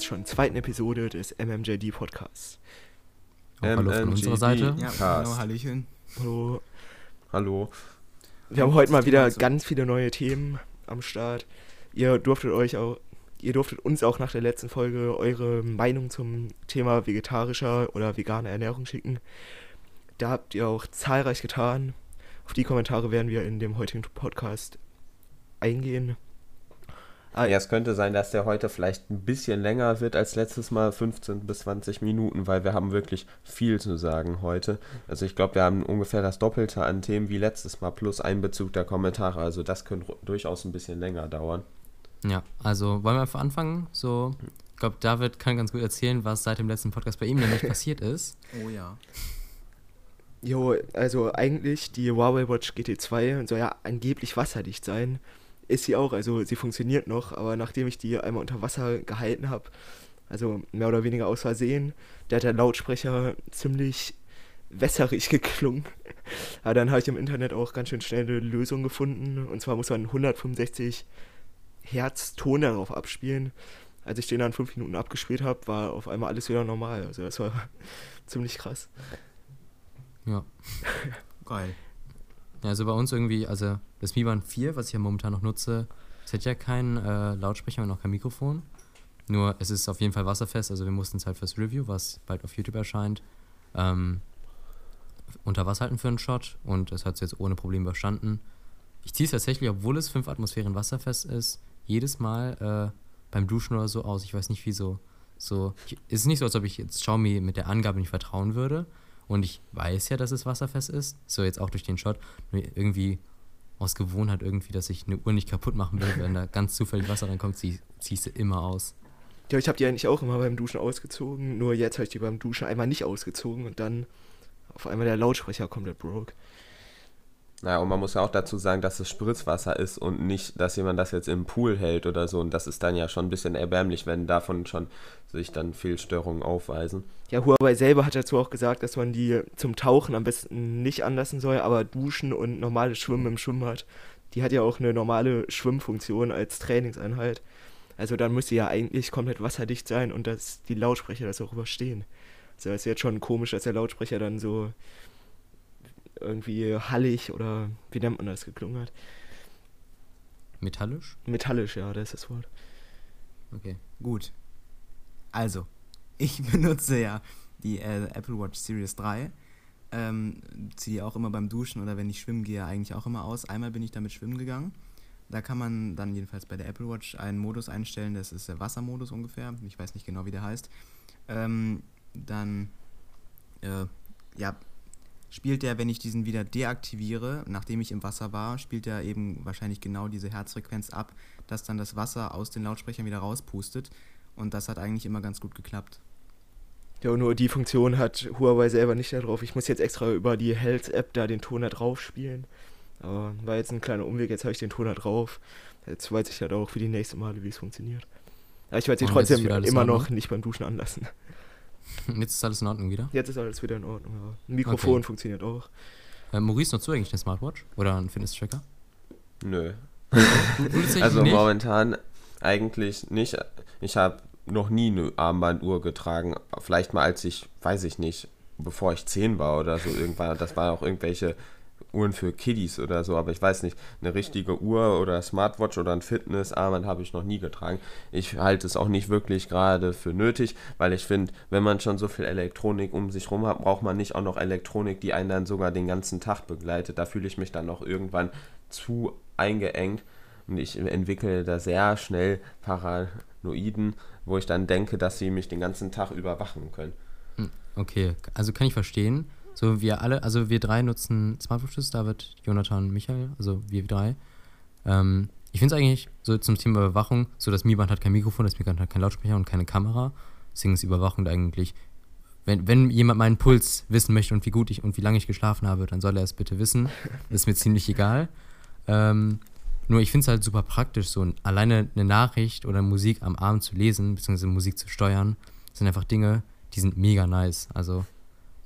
jetzt schon zweiten Episode des MMJD Podcasts. Auch hallo von unserer Seite. Ja, hallo, Hallöchen. Hallo. Hallo. Wir haben heute mal wieder ganz viele neue Themen am Start. Ihr durftet euch auch, ihr durftet uns auch nach der letzten Folge eure Meinung zum Thema vegetarischer oder veganer Ernährung schicken. Da habt ihr auch zahlreich getan. Auf die Kommentare werden wir in dem heutigen Podcast eingehen. Ah, ja, es könnte sein, dass der heute vielleicht ein bisschen länger wird als letztes Mal, 15 bis 20 Minuten, weil wir haben wirklich viel zu sagen heute. Also ich glaube, wir haben ungefähr das Doppelte an Themen wie letztes Mal plus Einbezug der Kommentare. Also das könnte durchaus ein bisschen länger dauern. Ja, also wollen wir einfach anfangen? So, ich glaube, David kann ganz gut erzählen, was seit dem letzten Podcast bei ihm nämlich passiert ist. Oh ja. Jo, also eigentlich die Huawei Watch GT2 soll ja angeblich wasserdicht sein ist sie auch. Also sie funktioniert noch, aber nachdem ich die einmal unter Wasser gehalten habe, also mehr oder weniger aus Versehen, der hat der Lautsprecher ziemlich wässerig geklungen. Aber dann habe ich im Internet auch ganz schön schnell eine Lösung gefunden. Und zwar muss man 165 Hertz Ton darauf abspielen. Als ich den dann fünf Minuten abgespielt habe, war auf einmal alles wieder normal. Also das war ziemlich krass. Ja. Geil. Ja, also bei uns irgendwie, also das Mi Band 4, was ich ja momentan noch nutze, es hat ja keinen äh, Lautsprecher und auch kein Mikrofon. Nur es ist auf jeden Fall wasserfest, also wir mussten es halt fürs Review, was bald auf YouTube erscheint, ähm, unter Wasser halten für einen Shot und es hat es jetzt ohne Probleme überstanden. Ich ziehe es tatsächlich, obwohl es 5 Atmosphären wasserfest ist, jedes Mal äh, beim Duschen oder so aus. Ich weiß nicht wieso. So, es ist nicht so, als ob ich jetzt Xiaomi mit der Angabe nicht vertrauen würde. Und ich weiß ja, dass es wasserfest ist. So jetzt auch durch den Shot. Irgendwie aus Gewohnheit irgendwie, dass ich eine Uhr nicht kaputt machen will, wenn da ganz zufällig Wasser reinkommt, zieh, ziehst du immer aus. Ja, ich habe die eigentlich auch immer beim Duschen ausgezogen. Nur jetzt habe ich die beim Duschen einmal nicht ausgezogen und dann auf einmal der Lautsprecher komplett broke. Naja, und man muss ja auch dazu sagen, dass es Spritzwasser ist und nicht, dass jemand das jetzt im Pool hält oder so. Und das ist dann ja schon ein bisschen erbärmlich, wenn davon schon sich dann Fehlstörungen aufweisen. Ja, Huawei selber hat dazu auch gesagt, dass man die zum Tauchen am besten nicht anlassen soll, aber Duschen und normales Schwimmen im Schwimmbad, die hat ja auch eine normale Schwimmfunktion als Trainingseinheit. Also dann müsste ja eigentlich komplett wasserdicht sein und dass die Lautsprecher das auch überstehen. Also es ist jetzt schon komisch, dass der Lautsprecher dann so irgendwie hallig oder wie nennt man das geklungen hat. Metallisch? Metallisch, ja, das ist das Wort. Okay, gut. Also, ich benutze ja die äh, Apple Watch Series 3. Ähm, ziehe die auch immer beim Duschen oder wenn ich schwimmen gehe, eigentlich auch immer aus. Einmal bin ich damit schwimmen gegangen. Da kann man dann jedenfalls bei der Apple Watch einen Modus einstellen, das ist der Wassermodus ungefähr. Ich weiß nicht genau, wie der heißt. Ähm, dann, äh, ja, spielt der, wenn ich diesen wieder deaktiviere, nachdem ich im Wasser war, spielt er eben wahrscheinlich genau diese Herzfrequenz ab, dass dann das Wasser aus den Lautsprechern wieder rauspustet. Und das hat eigentlich immer ganz gut geklappt. Ja, nur die Funktion hat Huawei selber nicht da drauf. Ich muss jetzt extra über die Health-App da den Ton da drauf spielen. Aber war jetzt ein kleiner Umweg, jetzt habe ich den Ton da drauf. Jetzt weiß ich halt auch für die nächsten Male, wie es funktioniert. Aber ich werde sie trotzdem immer noch nicht beim Duschen anlassen. Jetzt ist alles in Ordnung wieder? Jetzt ist alles wieder in Ordnung, ja. Ein Mikrofon okay. funktioniert auch. Äh, Maurice, nutzt du eigentlich eine Smartwatch? Oder einen Fitness-Tracker? Nö. also nicht? momentan eigentlich nicht. Ich habe noch nie eine Armbanduhr getragen. Vielleicht mal als ich, weiß ich nicht, bevor ich 10 war oder so irgendwann. Das waren auch irgendwelche Uhren für Kiddies oder so, aber ich weiß nicht, eine richtige Uhr oder Smartwatch oder ein Fitnessarmband habe ich noch nie getragen. Ich halte es auch nicht wirklich gerade für nötig, weil ich finde, wenn man schon so viel Elektronik um sich rum hat, braucht man nicht auch noch Elektronik, die einen dann sogar den ganzen Tag begleitet. Da fühle ich mich dann noch irgendwann zu eingeengt und ich entwickle da sehr schnell Paranoiden, wo ich dann denke, dass sie mich den ganzen Tag überwachen können. Hm, okay, also kann ich verstehen. So, wir alle, also wir drei nutzen Smartwatches, David, Jonathan, Michael, also wir drei. Ähm, ich finde es eigentlich so zum Thema Überwachung, so das Mi Band hat kein Mikrofon, das Mi Band hat kein Lautsprecher und keine Kamera. Deswegen ist Überwachung eigentlich, wenn, wenn jemand meinen Puls wissen möchte und wie gut ich und wie lange ich geschlafen habe, dann soll er es bitte wissen. Das ist mir ziemlich egal. Ähm, nur ich finde es halt super praktisch, so alleine eine Nachricht oder Musik am Abend zu lesen, beziehungsweise Musik zu steuern, sind einfach Dinge, die sind mega nice. Also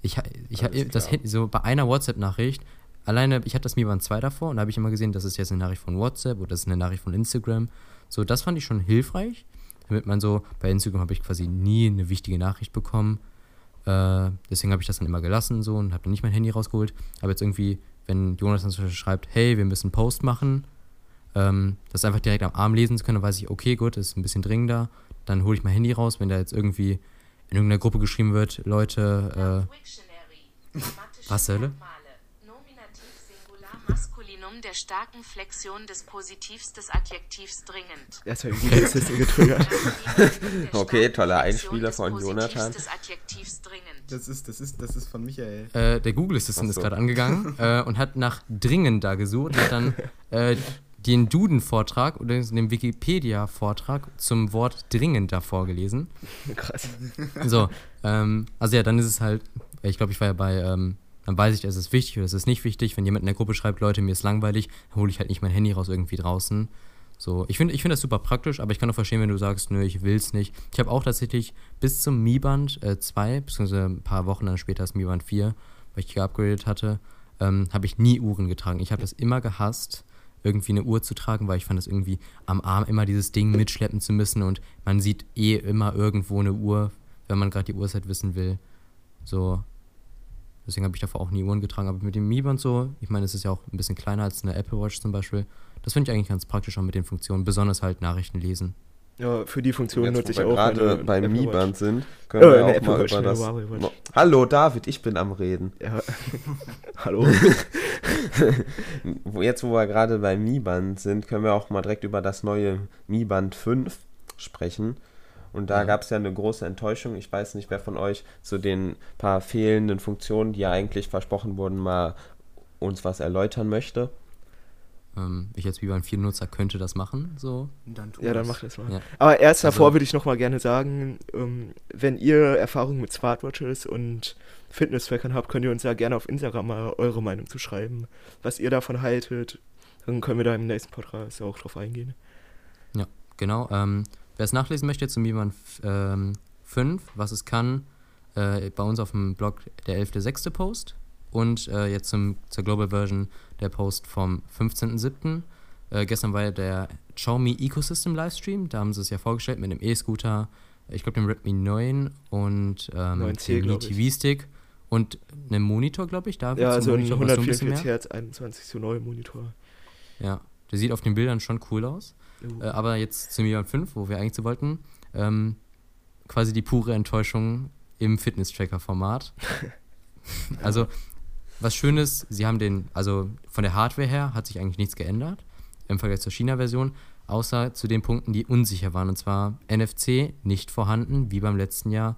ich, ich, ich das so bei einer WhatsApp-Nachricht, alleine, ich hatte das Mi Band 2 davor und da habe ich immer gesehen, das ist jetzt eine Nachricht von WhatsApp oder das ist eine Nachricht von Instagram. So, das fand ich schon hilfreich. damit man so, bei Instagram habe ich quasi nie eine wichtige Nachricht bekommen. Äh, deswegen habe ich das dann immer gelassen so und habe dann nicht mein Handy rausgeholt. Aber jetzt irgendwie, wenn Jonas dann zum Beispiel schreibt, hey, wir müssen einen Post machen, ähm, das einfach direkt am Arm lesen zu können, dann weiß ich, okay, gut, ist ein bisschen dringender. Dann hole ich mein Handy raus, wenn da jetzt irgendwie in irgendeiner Gruppe geschrieben wird, Leute, äh, was Hölle? Maskulinum der starken Flexion des Positivs des Adjektivs dringend. Die Liste getriggert. okay, toller Einspieler von Jonathan. Das ist, das ist, das ist von Michael. Äh, der Google Assistant so. ist gerade angegangen äh, und hat nach dringend da gesucht und hat dann äh, den Duden-Vortrag oder den Wikipedia-Vortrag zum Wort dringend da vorgelesen. Krass. So, ähm, also ja, dann ist es halt, ich glaube, ich war ja bei, ähm, dann weiß ich, es ist wichtig oder es ist nicht wichtig. Wenn jemand in der Gruppe schreibt, Leute, mir ist langweilig, dann hole ich halt nicht mein Handy raus irgendwie draußen. So, ich finde ich find das super praktisch, aber ich kann auch verstehen, wenn du sagst, nö, ich will es nicht. Ich habe auch tatsächlich bis zum Mi Band 2, äh, beziehungsweise ein paar Wochen dann später das Mi Band 4, weil ich geupgradet hatte, ähm, habe ich nie Uhren getragen. Ich habe das immer gehasst irgendwie eine Uhr zu tragen, weil ich fand es irgendwie am Arm immer dieses Ding mitschleppen zu müssen und man sieht eh immer irgendwo eine Uhr, wenn man gerade die Uhrzeit wissen will. So. Deswegen habe ich davor auch nie Uhren getragen. Aber mit dem Mi Band so, ich meine, es ist ja auch ein bisschen kleiner als eine Apple Watch zum Beispiel. Das finde ich eigentlich ganz praktisch auch mit den Funktionen, besonders halt Nachrichten lesen. Ja, für die Funktion Jetzt, nutze ich wir auch gerade beim Apple Mi Watch. Band sind, können Oh, wir auch Apple mal Watch, über das. Huawei Hallo David, ich bin am Reden. Ja. Hallo. Jetzt, wo wir gerade beim Mi Band sind, können wir auch mal direkt über das neue Mi Band 5 sprechen. Und da Ja. gab es ja eine große Enttäuschung. Ich weiß nicht, wer von euch zu den paar fehlenden Funktionen, die ja eigentlich versprochen wurden, mal uns was erläutern möchte. Ähm, ich als Vivan 4 Nutzer könnte das machen, so. Dann Ja, dann mach das mal. Ja. Aber erst Also- davor würde ich noch mal gerne sagen, ähm, wenn ihr Erfahrungen mit Smartwatches und Fitness-Trackern habt, könnt ihr uns ja gerne auf Instagram mal eure Meinung zu schreiben, was ihr davon haltet. Dann können wir da im nächsten Podcast auch drauf eingehen. Genau. Ähm, Wer es nachlesen möchte zum Vivan ähm, 5, was es kann, äh, bei uns auf dem Blog der 11.6. Post und äh, jetzt zum, zur Global Version der Post vom 15.7. Äh, gestern war ja der Xiaomi Ecosystem Livestream, da haben sie es ja vorgestellt mit dem E-Scooter, ich glaube dem Redmi 9 und ähm, 9C, dem. TV-Stick und einem Monitor, glaube ich. Da Ja, also ein Monitor warst du ein bisschen 144 mehr. Hertz 21 zu 9 Monitor. Ja, der sieht auf den Bildern schon cool aus. Uh. Äh, aber jetzt zum Milan 5, wo wir eigentlich zu wollten, ähm, quasi die pure Enttäuschung im Fitness-Tracker-Format. also, was schön ist, sie haben den, also von der Hardware her hat sich eigentlich nichts geändert im Vergleich zur China-Version, außer zu den Punkten, die unsicher waren. Und zwar NFC nicht vorhanden, wie beim letzten Jahr.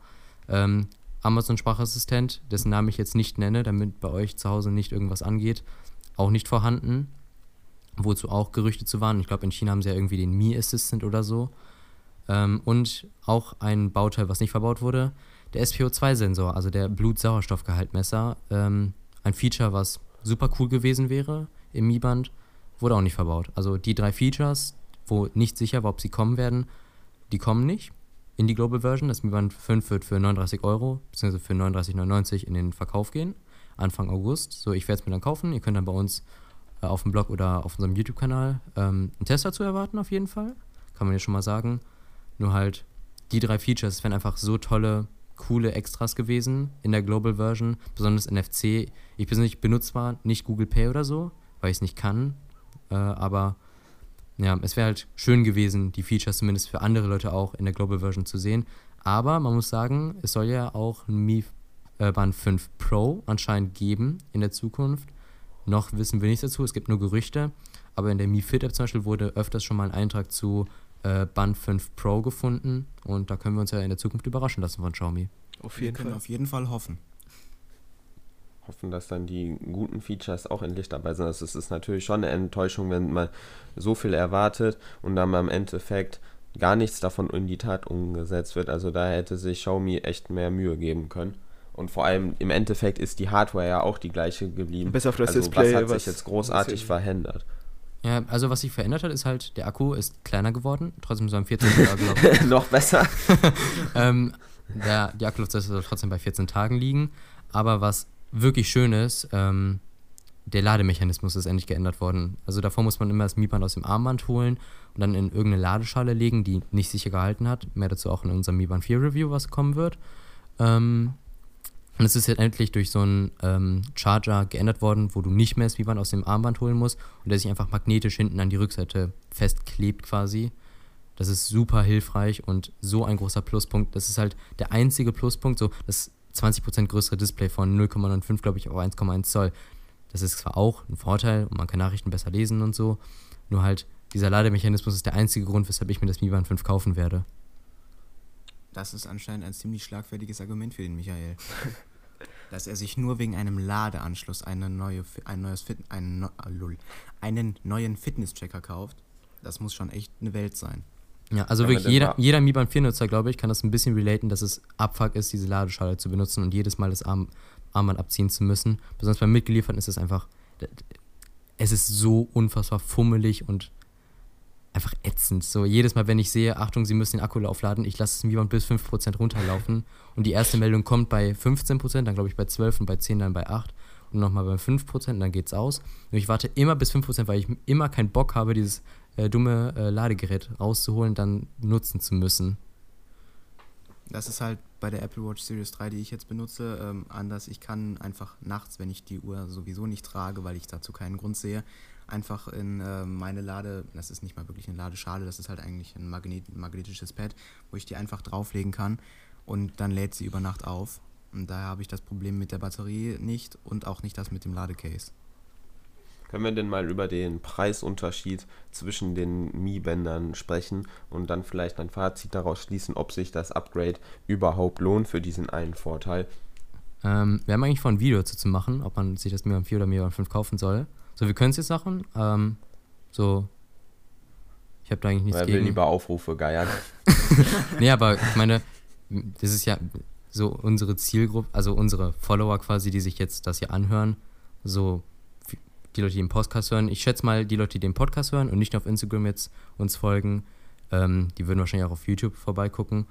Ähm, Amazon-Sprachassistent, dessen Namen ich jetzt nicht nenne, damit bei euch zu Hause nicht irgendwas angeht, auch nicht vorhanden wozu auch Gerüchte zu waren. Ich glaube, in China haben sie ja irgendwie den Mi Assistant oder so. Ähm, und auch ein Bauteil, was nicht verbaut wurde, der SPO2-Sensor, also der Blutsauerstoffgehaltmesser. Ähm, ein Feature, was super cool gewesen wäre im Mi-Band, wurde auch nicht verbaut. Also die drei Features, wo nicht sicher war, ob sie kommen werden, die kommen nicht in die Global Version. Das Mi Band 5 wird für 39 Euro, beziehungsweise für 39,99 in den Verkauf gehen, Anfang August. So, ich werde es mir dann kaufen. Ihr könnt dann bei uns äh, auf dem Blog oder auf unserem YouTube-Kanal ähm, einen Test dazu erwarten, auf jeden Fall. Kann man ja schon mal sagen. Nur halt, die drei Features wären einfach so tolle, coole Extras gewesen in der Global Version. Besonders NFC. Ich persönlich benutze zwar nicht Google Pay oder so, weil ich es nicht kann. Äh, aber ja, es wäre halt schön gewesen, die Features zumindest für andere Leute auch in der Global Version zu sehen. Aber man muss sagen, es soll ja auch ein Mi äh, Band 5 Pro anscheinend geben in der Zukunft. Noch wissen wir nichts dazu, es gibt nur Gerüchte. Aber in der Mi Fit App zum Beispiel wurde öfters schon mal ein Eintrag zu äh, Band 5 Pro gefunden. Und da können wir uns ja in der Zukunft überraschen lassen von Xiaomi. Auf Wir jeden können Fall. auf jeden Fall hoffen. Hoffen, dass dann die guten Features auch endlich dabei sind. Also es ist natürlich schon eine Enttäuschung, wenn man so viel erwartet und dann am Endeffekt gar nichts davon in die Tat umgesetzt wird. Also da hätte sich Xiaomi echt mehr Mühe geben können. Und vor allem im Endeffekt ist die Hardware ja auch die gleiche geblieben. Bis auf das also Display, was hat sich jetzt großartig verändert? Ja, also was sich verändert hat, ist halt, der Akku ist kleiner geworden. Trotzdem so am 14. Tag, glaube ich. Noch besser? ähm, der, die Akkulaufzeit soll trotzdem bei 14 Tagen liegen. Aber was wirklich schön ist, ähm, der Lademechanismus ist endlich geändert worden. Also davor muss man immer das Mi-Band aus dem Armband holen und dann in irgendeine Ladeschale legen, die nicht sicher gehalten hat. Mehr dazu auch in unserem Mi Band 4 Review, was kommen wird. Ähm, und es ist jetzt endlich durch so einen ähm, Charger geändert worden, wo du nicht mehr das Mi Band aus dem Armband holen musst und der sich einfach magnetisch hinten an die Rückseite festklebt quasi. Das ist super hilfreich und so ein großer Pluspunkt. Das ist halt der einzige Pluspunkt, so das 20% größere Display von 0,95, glaube ich, auf 1,1 Zoll. Das ist zwar auch ein Vorteil und man kann Nachrichten besser lesen und so, nur halt dieser Lademechanismus ist der einzige Grund, weshalb ich mir das Mi Band 5 kaufen werde. Das ist anscheinend ein ziemlich schlagfertiges Argument für den Michael. Dass er sich nur wegen einem Ladeanschluss eine neue, ein neues Fit, einen, äh, einen neuen Fitnesschecker kauft, das muss schon echt eine Welt sein. Ja, also ja, wirklich jeder, jeder Mi Band 4 Nutzer, glaube ich, kann das ein bisschen relaten, dass es Abfuck ist, diese Ladeschale zu benutzen und jedes Mal das Arm, Armband abziehen zu müssen. Besonders beim Mitgelieferten ist es einfach, es ist so unfassbar fummelig und einfach ätzend. So jedes Mal, wenn ich sehe, Achtung, Sie müssen den Akku aufladen, ich lasse es mir bis 5% runterlaufen und die erste Meldung kommt bei 15%, dann glaube ich bei 12 und bei 10 dann bei 8 und nochmal bei 5%, dann geht's aus. Und ich warte immer bis 5%, weil ich immer keinen Bock habe, dieses äh, dumme äh, Ladegerät rauszuholen, dann nutzen zu müssen. Das ist halt bei der Apple Watch Series 3, die ich jetzt benutze, ähm, anders. Ich kann einfach nachts, wenn ich die Uhr sowieso nicht trage, weil ich dazu keinen Grund sehe, einfach in äh, meine Lade, das ist nicht mal wirklich eine Ladeschale, das ist halt eigentlich ein Magnet, magnetisches Pad, wo ich die einfach drauflegen kann und dann lädt sie über Nacht auf. Und daher habe ich das Problem mit der Batterie nicht und auch nicht das mit dem Ladecase. Können wir denn mal über den Preisunterschied zwischen den Mi-Bändern sprechen und dann vielleicht ein Fazit daraus schließen, ob sich das Upgrade überhaupt lohnt für diesen einen Vorteil? Ähm, wir haben eigentlich vor, ein Video dazu zu machen, ob man sich das Mi Band 4 oder Mi Band 5 kaufen soll. So, wir können es jetzt machen. Ähm, so, ich habe da eigentlich nichts Weil gegen. will lieber Aufrufe geiern. nee, aber ich meine, das ist ja so unsere Zielgruppe, also unsere Follower quasi, die sich jetzt das hier anhören. So, die Leute, die den Podcast hören. Ich schätze mal, die Leute, die den Podcast hören und nicht auf Instagram jetzt uns folgen, ähm, die würden wahrscheinlich auch auf YouTube vorbeigucken.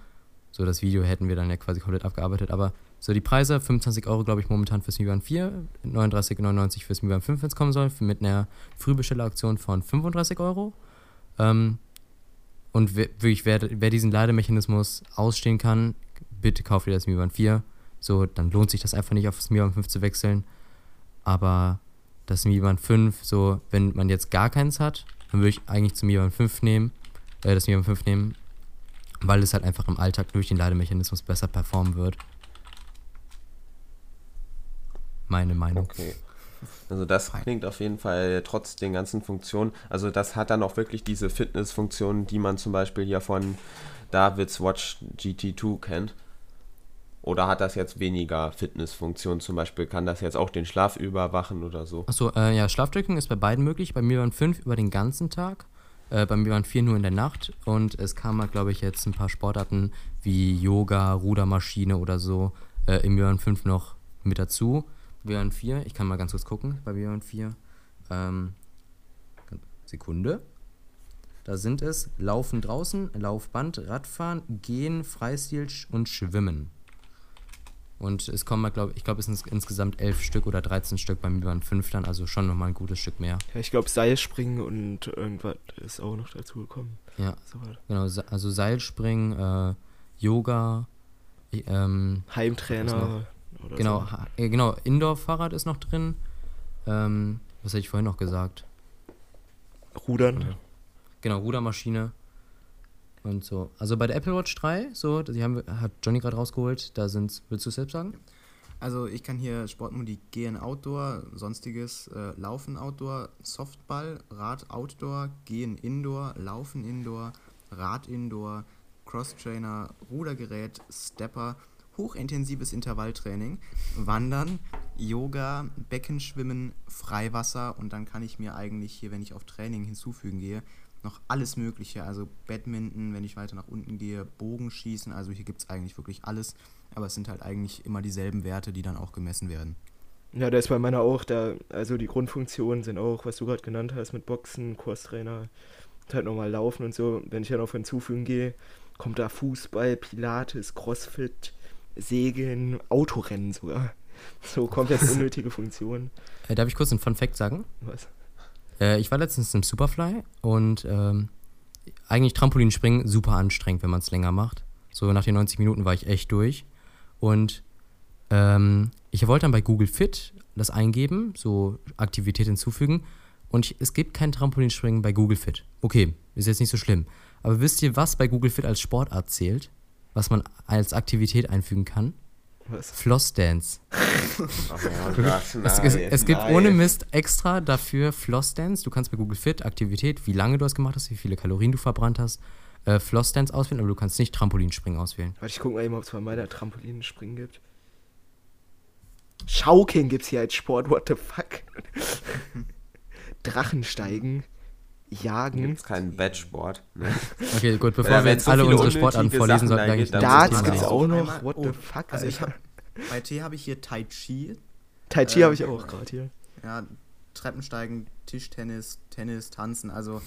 So, das Video hätten wir dann ja quasi komplett abgearbeitet. Aber so, die Preise, 25 Euro, glaube ich, momentan fürs Mi Band 4, 39,99 fürs Mi Band 5, wenn es kommen soll, mit einer Frühbestelleraktion von 35 Euro. Ähm, und wirklich, wer, wer diesen Lademechanismus ausstehen kann, bitte kauft ihr das Mi Band 4. So, dann lohnt sich das einfach nicht, auf das Mi Band 5 zu wechseln. Aber das Mi Band 5, so, wenn man jetzt gar keins hat, dann würde ich eigentlich zum Mi Band 5 nehmen, äh, das Mi Band 5 nehmen, weil es halt einfach im Alltag durch den Lademechanismus besser performen wird. Meine Meinung. Okay. Also das klingt auf jeden Fall trotz den ganzen Funktionen. Also das hat dann auch wirklich diese Fitnessfunktionen, die man zum Beispiel hier von Davids Watch GT2 kennt. Oder hat das jetzt weniger Fitnessfunktionen? Zum Beispiel kann das jetzt auch den Schlaf überwachen oder so? Achso, äh, ja, Schlafdrücken ist bei beiden möglich. Bei mir waren fünf über den ganzen Tag. Äh, bei mir waren vier nur in der Nacht. Und es kamen, halt, glaube ich, jetzt ein paar Sportarten wie Yoga, Rudermaschine oder so äh, im Björn 5 noch mit dazu. Björn 4, ich kann mal ganz kurz gucken bei Björn 4. Ähm, Sekunde. Da sind es Laufen draußen, Laufband, Radfahren, Gehen, Freistil und Schwimmen. Und es kommen, glaub, ich glaube, es sind insgesamt elf Stück oder 13 Stück, bei mir waren fünf dann, also schon nochmal ein gutes Stück mehr. Ja, ich glaube, Seilspringen und irgendwas ist auch noch dazu gekommen. Ja, so genau, also Seilspringen, äh, Yoga, ähm, Heimtrainer. Genau, so. äh, genau, Indoor-Fahrrad ist noch drin. Ähm, was hatte ich vorhin noch gesagt? Rudern. Genau, Rudermaschine und so. Also bei der Apple Watch 3, so, die haben, hat Johnny gerade rausgeholt, da sind, willst du es selbst sagen? Also ich kann hier Sportmodi gehen Outdoor, sonstiges äh, Laufen Outdoor, Softball, Rad Outdoor, Gehen Indoor, Laufen Indoor, Rad Indoor, Crosstrainer, Rudergerät, Stepper, hochintensives Intervalltraining, Wandern, Yoga, Beckenschwimmen, Freiwasser und dann kann ich mir eigentlich hier, wenn ich auf Training hinzufügen gehe, noch alles Mögliche. Also Badminton, wenn ich weiter nach unten gehe, Bogenschießen. Also hier gibt es eigentlich wirklich alles. Aber es sind halt eigentlich immer dieselben Werte, die dann auch gemessen werden. Ja, da ist bei meiner auch, da, also die Grundfunktionen sind auch, was du gerade genannt hast, mit Boxen, Kurstrainer, halt nochmal laufen und so. Wenn ich dann auf hinzufügen gehe, kommt da Fußball, Pilates, Crossfit, Segeln, Autorennen sogar. So komplett unnötige Funktionen. Äh, darf ich kurz einen Fun Fact sagen? Was? Äh, ich war letztens im Superfly und ähm, eigentlich Trampolinspringen super anstrengend, wenn man es länger macht. So nach den 90 Minuten war ich echt durch. Und ähm, ich wollte dann bei Google Fit das eingeben, so Aktivität hinzufügen. Und ich, es gibt kein Trampolinspringen bei Google Fit. Okay, ist jetzt nicht so schlimm. Aber wisst ihr, was bei Google Fit als Sportart zählt? Was man als Aktivität einfügen kann? Was? Flossdance. Oh Gott, Es, es, es gibt ohne Mist extra dafür Flossdance. Du kannst bei Google Fit Aktivität, wie lange du es gemacht hast, wie viele Kalorien du verbrannt hast, äh, Flossdance auswählen, aber du kannst nicht Trampolinspringen auswählen. Warte, ich guck mal eben, ob es bei meiner Trampolinspringen gibt. Schaukeln gibt's hier als Sport, what the fuck? Drachensteigen, Jagen, Gibt es keinen Bettsport. Ne? Okay, gut, bevor wir jetzt so alle unsere Sportarten vorlesen, sollten da dann Darts Thema gibt's gehen. auch noch, what oh, the fuck, Also ich hab, bei T habe ich hier Tai Chi, Tai Chi äh, habe ich auch gerade hier. ja, Treppensteigen, Tischtennis, Tennis, Tanzen, also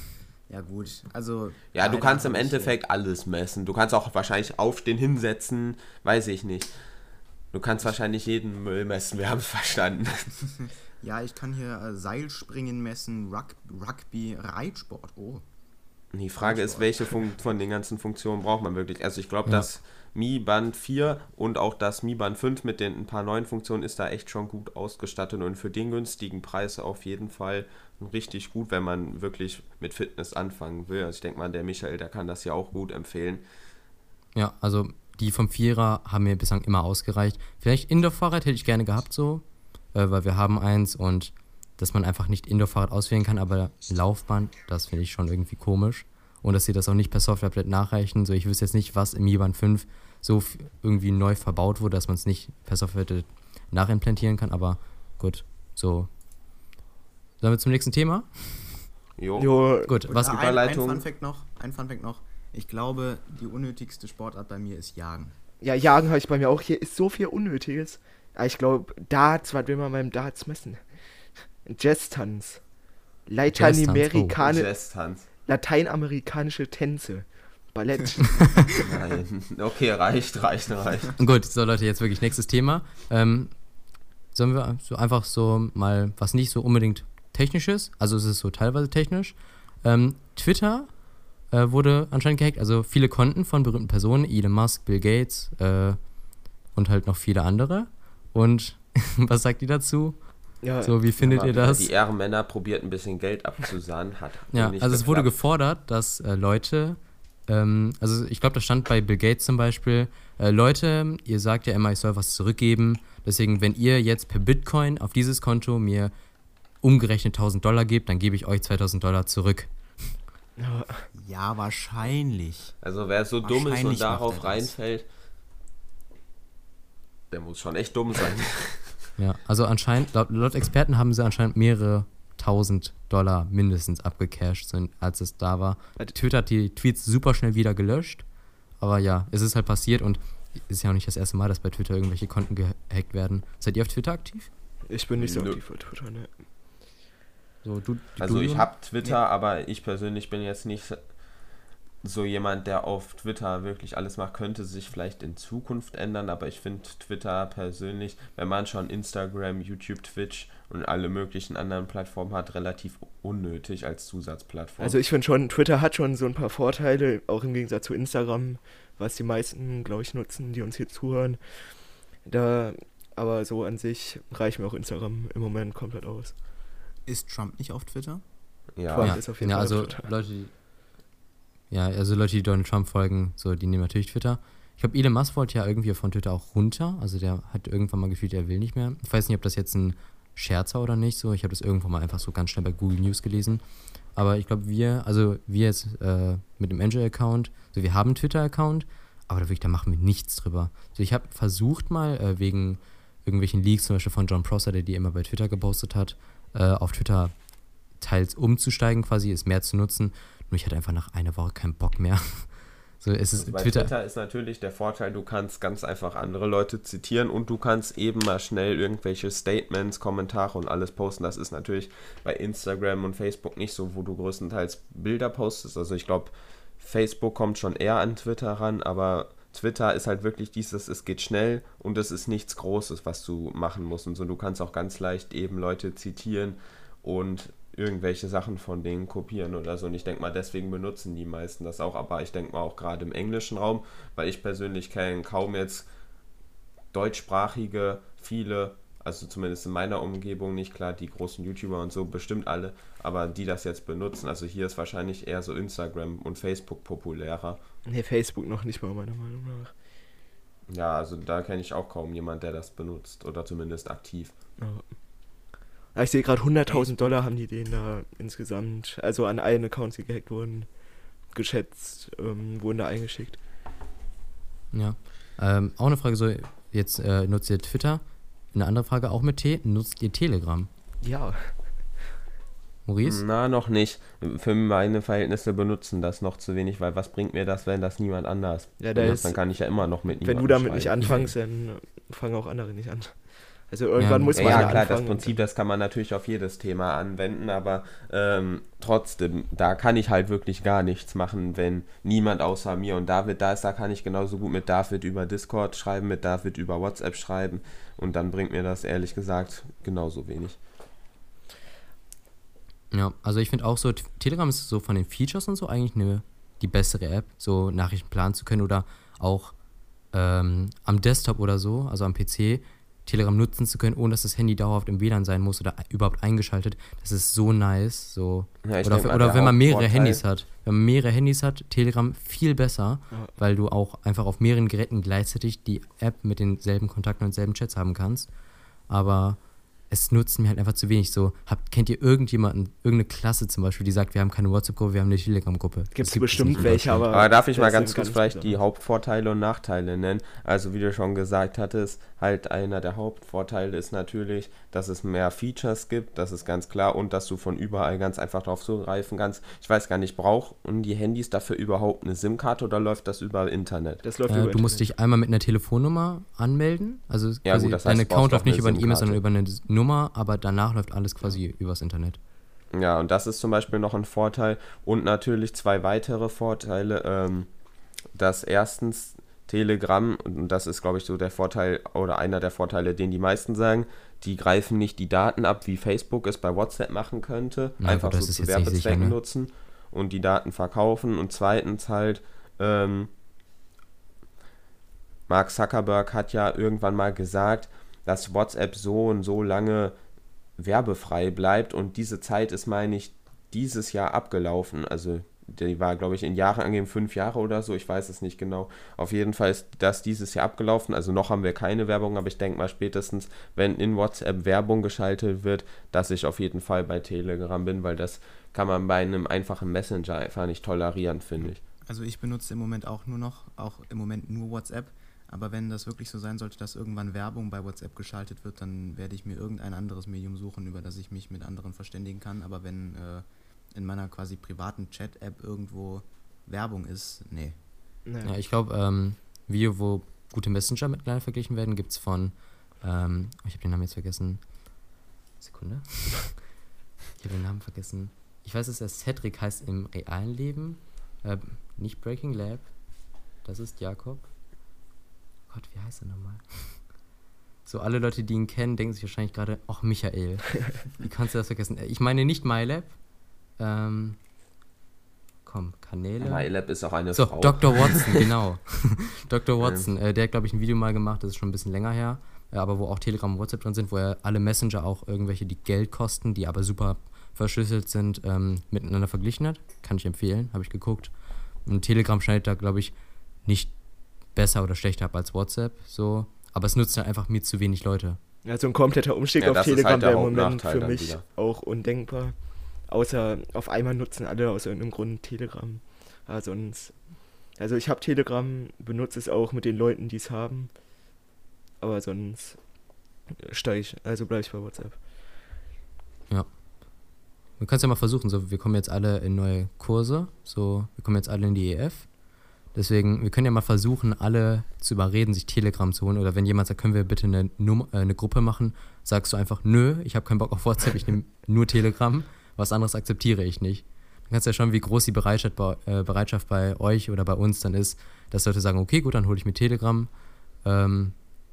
ja gut, also Ja, du kannst im Endeffekt alles messen. Du kannst auch wahrscheinlich aufstehen, hinsetzen, weiß ich nicht. Du kannst wahrscheinlich jeden Müll messen, wir haben es verstanden. Ja, ich kann hier äh, Seilspringen messen, Rug Rugby, Reitsport. Oh. Die Frage ist, welche Fun von den ganzen Funktionen braucht man wirklich? Also ich glaube, Ja. das Mi Band 4 und auch das Mi Band 5 mit den ein paar neuen Funktionen ist da echt schon gut ausgestattet und für den günstigen Preis auf jeden Fall richtig gut, wenn man wirklich mit Fitness anfangen will. Also ich denke mal, der Michael, der kann das ja auch gut empfehlen. Ja, also die vom Vierer haben mir bislang immer ausgereicht. Vielleicht Indoor-Fahrrad hätte ich gerne gehabt so, äh, weil wir haben eins und dass man einfach nicht Indoor-Fahrrad auswählen kann, aber Laufband, das finde ich schon irgendwie komisch. Und dass sie das auch nicht per Software nachreichen. So, ich wüsste jetzt nicht, was im Mi-Band 5 so irgendwie neu verbaut wurde, dass man es nicht per Software nachimplantieren kann, aber gut, so. Sollen wir zum nächsten Thema? Jo. Jo, Gut, Und, was äh, ein, ein Überleitung? Funfact noch, ein Funfact noch. Ich glaube, die unnötigste Sportart bei mir ist Jagen. ja, Jagen habe ich bei mir auch. Hier ist so viel Unnötiges. Aber ich glaube, Darts, was will man beim Darts messen? Jazz-Tanz. Lateinamerikane, Jazz-Tanz. lateinamerikanische Tänze. Ballett. Nein. Okay, reicht, reicht, reicht. Gut, so Leute, jetzt wirklich nächstes Thema. Ähm, sollen wir so einfach so mal was nicht so unbedingt technisches, also es ist so teilweise technisch. Ähm, Twitter äh, wurde anscheinend gehackt, also viele Konten von berühmten Personen, Elon Musk, Bill Gates äh, und halt noch viele andere. Und was sagt ihr dazu? ja, So, wie findet ihr das? Die Ehrenmänner probiert ein bisschen Geld abzusahnen, hat Ja, nicht also es wurde geklappt. gefordert, dass äh, Leute, ähm, also ich glaube, da stand bei Bill Gates zum Beispiel, äh, Leute, ihr sagt ja immer, ich soll was zurückgeben, deswegen, wenn ihr jetzt per Bitcoin auf dieses Konto mir umgerechnet 1000 Dollar gebt, dann gebe ich euch 2000 Dollar zurück. ja, wahrscheinlich. Also wer so dumm ist und darauf das. reinfällt, der muss schon echt dumm sein. Ja, also anscheinend, laut, laut Experten haben sie anscheinend mehrere tausend Dollar mindestens abgecasht, so, als es da war. Twitter hat die Tweets super schnell wieder gelöscht, aber ja, es ist halt passiert und ist ja auch nicht das erste Mal, dass bei Twitter irgendwelche Konten gehackt werden. Seid ihr auf Twitter aktiv? ich bin nicht so Nö. aktiv auf Twitter, ne? So, du, Also du, ich habe Twitter, aber ich persönlich bin jetzt nicht so jemand, der auf Twitter wirklich alles macht. Könnte sich vielleicht in Zukunft ändern, aber ich finde Twitter persönlich, wenn man schon Instagram, YouTube, Twitch und alle möglichen anderen Plattformen hat, relativ unnötig als Zusatzplattform. Also ich finde schon, Twitter hat schon so ein paar Vorteile, auch im Gegensatz zu Instagram, was die meisten, glaube ich, nutzen, die uns hier zuhören. Da, aber so an sich reicht mir auch Instagram im Moment komplett aus. Ist Trump nicht auf Twitter? ja. Trump ja, ist auf jeden ja Fall auf also Twitter. Leute, die, ja, also Leute, die Donald Trump folgen, so, die nehmen natürlich Twitter. Ich glaube, Elon Musk wollte ja irgendwie von Twitter auch runter. Also der hat irgendwann mal gefühlt, er will nicht mehr. Ich weiß nicht, ob das jetzt ein Scherz war oder nicht. So, ich habe das irgendwann mal einfach so ganz schnell bei Google News gelesen. Aber ich glaube, wir, also wir jetzt äh, mit dem Angel-Account, so wir haben einen Twitter-Account, aber da wirklich, da machen wir nichts drüber. So, ich habe versucht mal äh, wegen irgendwelchen Leaks, zum Beispiel von John Prosser, der die immer bei Twitter gepostet hat, äh, auf Twitter teils umzusteigen, quasi, es mehr zu nutzen. Nur ich hatte einfach nach einer Woche keinen Bock mehr. So, es ist Also bei Twitter. Twitter. ist natürlich der Vorteil, du kannst ganz einfach andere Leute zitieren und du kannst eben mal schnell irgendwelche Statements, Kommentare und alles posten. Das ist natürlich bei Instagram und Facebook nicht so, wo du größtenteils Bilder postest. Also ich glaube, Facebook kommt schon eher an Twitter ran, aber Twitter ist halt wirklich dieses, es geht schnell und es ist nichts Großes, was du machen musst. Und so, du kannst auch ganz leicht eben Leute zitieren und irgendwelche Sachen von denen kopieren oder so. Und ich denke mal, deswegen benutzen die meisten das auch. Aber ich denke mal auch gerade im englischen Raum, weil ich persönlich kenne kaum jetzt deutschsprachige, viele, also zumindest in meiner Umgebung nicht, klar, die großen YouTuber und so, bestimmt alle, aber die das jetzt benutzen. Also hier ist wahrscheinlich eher so Instagram und Facebook populärer. Nee, Facebook noch nicht mal, meiner Meinung nach. Ja, also da kenne ich auch kaum jemand, der das benutzt oder zumindest aktiv. Ja. Ich sehe gerade 100.000 Dollar haben die denen da insgesamt, also an allen Accounts, die gehackt wurden, geschätzt, ähm, wurden da eingeschickt. Ja. Ähm, auch eine Frage, so jetzt äh, nutzt ihr Twitter. Eine andere Frage auch mit T, nutzt ihr Telegram? Ja. Maurice? Na, noch nicht. Für meine Verhältnisse benutzen das noch zu wenig, weil was bringt mir das, wenn das niemand anders ja, da ist, Dann kann ich ja immer noch mit Wenn du damit schreiben. nicht anfängst, dann fangen auch andere nicht an. Also irgendwann ja, muss man ja, ja klar, das Prinzip, das kann man natürlich auf jedes Thema anwenden, aber ähm, trotzdem, da kann ich halt wirklich gar nichts machen, wenn niemand außer mir und David da ist, da kann ich genauso gut mit David über Discord schreiben, mit David über WhatsApp schreiben und dann bringt mir das ehrlich gesagt genauso wenig. Ja, also ich finde auch so, Telegram ist so von den Features und so eigentlich eine, die bessere App, so Nachrichten planen zu können oder auch ähm, am Desktop oder so, also am PC, Telegram nutzen zu können, ohne dass das Handy dauerhaft im WLAN sein muss oder überhaupt eingeschaltet. Das ist so nice. So. Ja, oder oder wenn man mehrere Vorteil. Handys hat. Wenn man mehrere Handys hat, Telegram viel besser, ja. weil du auch einfach auf mehreren Geräten gleichzeitig die App mit denselben Kontakten und selben Chats haben kannst. Aber es nutzen mir halt einfach zu wenig. So, habt, kennt ihr irgendjemanden, irgendeine Klasse zum Beispiel, die sagt, wir haben keine WhatsApp-Gruppe, wir haben eine Telegram-Gruppe? Gibt es bestimmt welche, aber. Aber darf ich mal ganz kurz vielleicht die Hauptvorteile und Nachteile nennen? Also, wie du schon gesagt hattest, halt einer der Hauptvorteile ist natürlich, dass es mehr Features gibt, das ist ganz klar, und dass du von überall ganz einfach drauf zugreifen kannst. Ich weiß gar nicht, brauchen die Handys dafür überhaupt eine SIM-Karte oder läuft das über Internet? Das läuft äh, über Du Internet. musst dich einmal mit einer Telefonnummer anmelden. Also ja, gut, das heißt, dein Account läuft nicht über eine E-Mail, sondern über eine Nummer, aber danach läuft alles quasi übers Internet. Ja, und das ist zum Beispiel noch ein Vorteil. Und natürlich zwei weitere Vorteile. Ähm, dass erstens Telegram, und das ist, glaube ich, so der Vorteil oder einer der Vorteile, den die meisten sagen, die greifen nicht die Daten ab, wie Facebook es bei WhatsApp machen könnte. Ja, einfach so zu Werbezwecken ne? nutzen und die Daten verkaufen. Und zweitens halt, ähm, Mark Zuckerberg hat ja irgendwann mal gesagt, dass WhatsApp so und so lange werbefrei bleibt und diese Zeit ist, meine ich, dieses Jahr abgelaufen. Also die war, glaube ich, in Jahren angegeben, fünf Jahre oder so, ich weiß es nicht genau. Auf jeden Fall ist das dieses Jahr abgelaufen, also noch haben wir keine Werbung, aber ich denke mal spätestens, wenn in WhatsApp Werbung geschaltet wird, dass ich auf jeden Fall bei Telegram bin, weil das kann man bei einem einfachen Messenger einfach nicht tolerieren, finde ich. Also ich benutze im Moment auch nur noch, auch im Moment nur WhatsApp, aber wenn das wirklich so sein sollte, dass irgendwann Werbung bei WhatsApp geschaltet wird, dann werde ich mir irgendein anderes Medium suchen, über das ich mich mit anderen verständigen kann, aber wenn... Äh, in meiner quasi privaten Chat-App irgendwo Werbung ist, nee. nee. Ja, ich glaube, ähm, Video, wo gute Messenger miteinander verglichen werden, gibt es von, ähm, ich habe den Namen jetzt vergessen. Sekunde. ich habe den Namen vergessen. Ich weiß, dass der Cedric heißt im realen Leben. Äh, nicht Breaking Lab. Das ist Jakob. Gott, wie heißt er nochmal? So, alle Leute, die ihn kennen, denken sich wahrscheinlich gerade, ach, Michael. Wie kannst du das vergessen? Ich meine nicht MyLab, ähm, komm, Kanäle. MyLab ist auch eine so, Frau. Dr. Watson, genau. Dr. Watson, äh, der hat, glaube ich, ein Video mal gemacht, das ist schon ein bisschen länger her, äh, aber wo auch Telegram und WhatsApp drin sind, wo er alle Messenger auch irgendwelche, die Geld kosten, die aber super verschlüsselt sind, ähm, miteinander verglichen hat. Kann ich empfehlen, habe ich geguckt. Und Telegram schneidet da, glaube ich, nicht besser oder schlechter ab als WhatsApp, so. Aber es nutzt halt einfach mir zu wenig Leute. Also ein kompletter Umstieg ja, auf Telegram halt wäre im Moment für mich auch undenkbar. Außer auf einmal nutzen alle aus irgendeinem Grund Telegram. Aber sonst. Also ich habe Telegram, benutze es auch mit den Leuten, die es haben. Aber sonst steige ich, also bleibe ich bei WhatsApp. Ja. Können es ja mal versuchen, so wir kommen jetzt alle in neue Kurse, so wir kommen jetzt alle in die EF. Deswegen, wir können ja mal versuchen, alle zu überreden, sich Telegram zu holen. Oder wenn jemand sagt, können wir bitte eine, Nummer, äh, eine Gruppe machen, sagst du einfach, nö, ich habe keinen Bock auf WhatsApp, ich nehme nur Telegram. Was anderes akzeptiere ich nicht. kannst du ja schauen, wie groß die Bereitschaft bei, äh, Bereitschaft bei euch oder bei uns dann ist, dass Leute sagen, okay, gut, dann hole ich mir Telegram. Ähm,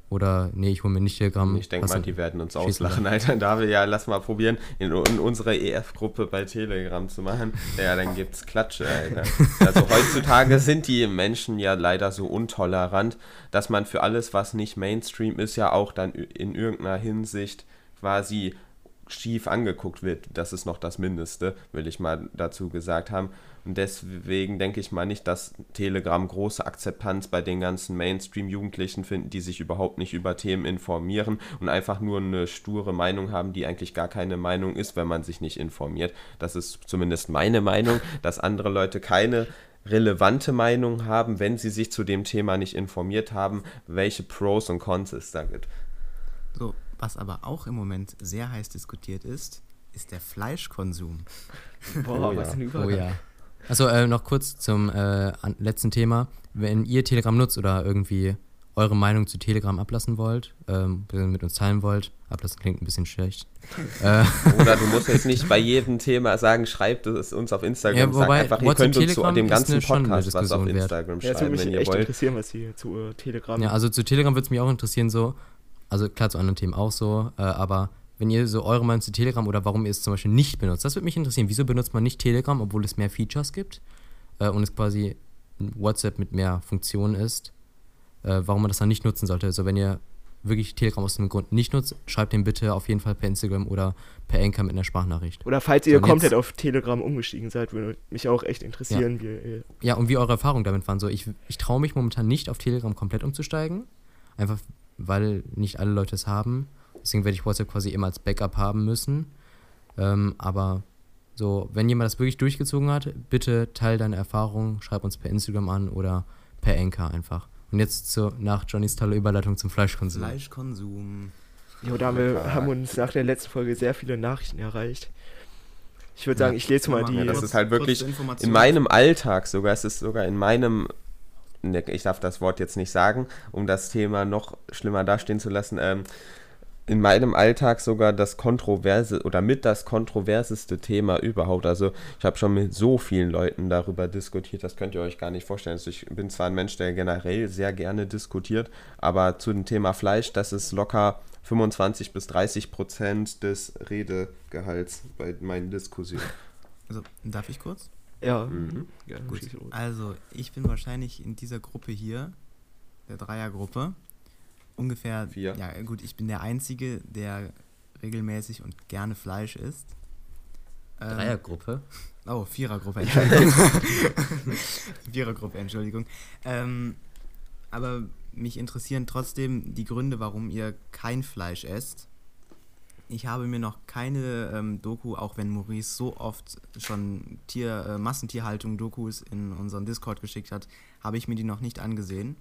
oder nee, ich hole mir nicht Telegram. Ich denke mal, die werden uns auslachen, Alter. Da wir ja, lass mal probieren, in, in unserer EF-Gruppe bei Telegram zu machen. Ja, dann gibt's Klatsche, Alter. Also heutzutage sind die Menschen ja leider so untolerant, dass man für alles, was nicht Mainstream ist, ja auch dann in irgendeiner Hinsicht quasi schief angeguckt wird. Das ist noch das Mindeste, will ich mal dazu gesagt haben. Und deswegen denke ich mal nicht, dass Telegram große Akzeptanz bei den ganzen Mainstream-Jugendlichen finden, die sich überhaupt nicht über Themen informieren und einfach nur eine sture Meinung haben, die eigentlich gar keine Meinung ist, wenn man sich nicht informiert. Das ist zumindest meine Meinung, dass andere Leute keine relevante Meinung haben, wenn sie sich zu dem Thema nicht informiert haben, welche Pros und Cons es da gibt. So, was aber auch im Moment sehr heiß diskutiert ist, ist der Fleischkonsum. Boah, oh, was ja. ein Übergang. Oh ja. Also äh, noch kurz zum äh, letzten Thema. Wenn ihr Telegram nutzt oder irgendwie eure Meinung zu Telegram ablassen wollt, ähm, mit uns teilen wollt, ablassen klingt ein bisschen schlecht. äh, Oder du musst jetzt nicht bei jedem Thema sagen, schreibt es uns auf Instagram. Ja, wobei, Sag einfach, ihr könnt uns zu dem ganzen Podcast was auf Instagram wert. schreiben, ja, wenn ihr echt wollt. interessieren, was ihr zu uh, Telegram... Ja, also zu Telegram würde es mich auch interessieren, so, also klar zu anderen Themen auch so, äh, aber wenn ihr so eure Meinung zu Telegram oder warum ihr es zum Beispiel nicht benutzt, das würde mich interessieren. Wieso benutzt man nicht Telegram, obwohl es mehr Features gibt äh, und es quasi WhatsApp mit mehr Funktionen ist? Äh, warum man das dann nicht nutzen sollte. Also wenn ihr wirklich Telegram aus dem Grund nicht nutzt, schreibt den bitte auf jeden Fall per Instagram oder per Anchor mit einer Sprachnachricht. Oder falls ihr so, komplett auf Telegram umgestiegen seid, würde mich auch echt interessieren. Ja, wie, ja und wie eure Erfahrungen damit waren. So, ich, ich traue mich momentan nicht auf Telegram komplett umzusteigen, einfach weil nicht alle Leute es haben. Deswegen werde ich WhatsApp quasi immer als Backup haben müssen. Ähm, aber so, wenn jemand das wirklich durchgezogen hat, bitte teil deine Erfahrungen, schreib uns per Instagram an oder per Anchor einfach. Und jetzt zu, nach Johnnys tolle Überleitung zum Fleischkonsum. Fleischkonsum. Jo, da haben, wir, haben uns nach der letzten Folge sehr viele Nachrichten erreicht. Ich würde sagen, ja, ich lese mal die. Ja, das ist halt wirklich in meinem Alltag sogar, es ist sogar in meinem, ne, ich darf das Wort jetzt nicht sagen, um das Thema noch schlimmer dastehen zu lassen. Ähm, in meinem Alltag sogar das kontroverse oder mit das kontroverseste Thema überhaupt. Also ich habe schon mit so vielen Leuten darüber diskutiert, das könnt ihr euch gar nicht vorstellen. Also ich bin zwar ein Mensch, der generell sehr gerne diskutiert, aber zu dem Thema Fleisch, das ist locker 25 bis 30 Prozent des Redegehalts bei meinen Diskussionen. Also darf ich kurz? Ja. Mhm. ja Gut. Also ich bin wahrscheinlich in dieser Gruppe hier, der Dreiergruppe, ungefähr. Vier. Ja, gut, ich bin der Einzige, der regelmäßig und gerne Fleisch isst. Ähm, Dreiergruppe? Oh, Vierergruppe, Entschuldigung. Vierergruppe, Entschuldigung. Ähm, aber mich interessieren trotzdem die Gründe, warum ihr kein Fleisch esst. Ich habe mir noch keine ähm, Doku, auch wenn Maurice so oft schon Tier, äh, Massentierhaltung-Dokus in unseren Discord geschickt hat, habe ich mir die noch nicht angesehen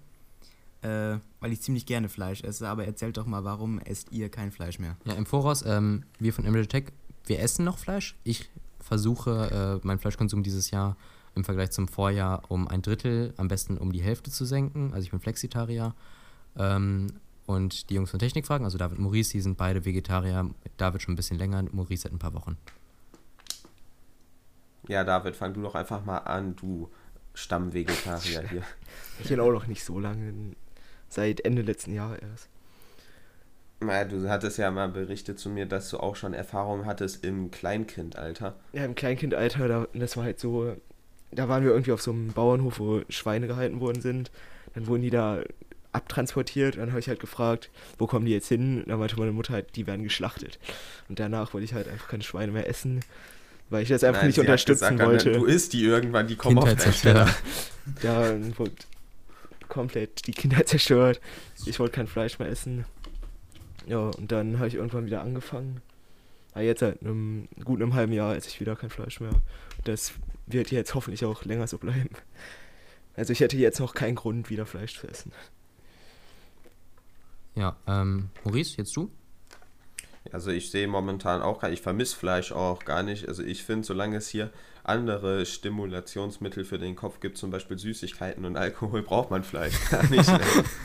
äh, weil ich ziemlich gerne Fleisch esse. Aber erzählt doch mal, warum esst ihr kein Fleisch mehr? Ja, im Voraus, ähm, wir von Emerald Tech, wir essen noch Fleisch. Ich versuche, äh, meinen Fleischkonsum dieses Jahr im Vergleich zum Vorjahr um ein Drittel, am besten um die Hälfte zu senken. Also ich bin Flexitarier. Ähm, und die Jungs von Technik fragen, also David und Maurice, die sind beide Vegetarier. David schon ein bisschen länger, Maurice seit ein paar Wochen. Ja, David, fang du doch einfach mal an, du Stammvegetarier hier. Ich bin auch noch nicht so lange Seit Ende letzten Jahres erst. Naja, du hattest ja mal berichtet zu mir, dass du auch schon Erfahrung hattest im Kleinkindalter. Ja, im Kleinkindalter, da, das war halt so, da waren wir irgendwie auf so einem Bauernhof, wo Schweine gehalten worden sind. Dann wurden die da abtransportiert. Dann habe ich halt gefragt, wo kommen die jetzt hin? dann meinte meine Mutter halt, die werden geschlachtet. Und danach wollte ich halt einfach keine Schweine mehr essen, weil ich das einfach Nein, nicht unterstützen gesagt, wollte. Du isst die irgendwann, die kommen auf Teller. Ja, komplett die Kinder zerstört. Ich wollte kein Fleisch mehr essen. Ja, und dann habe ich irgendwann wieder angefangen. Aber jetzt seit einem guten einem halben Jahr esse ich wieder kein Fleisch mehr. Das wird jetzt hoffentlich auch länger so bleiben. Also ich hätte jetzt noch keinen Grund, wieder Fleisch zu essen. Ja, ähm, Maurice, jetzt du? Also ich sehe momentan auch, ich vermisse Fleisch auch gar nicht. Also ich finde, solange es hier andere Stimulationsmittel für den Kopf gibt, zum Beispiel Süßigkeiten und Alkohol, braucht man Fleisch gar nicht.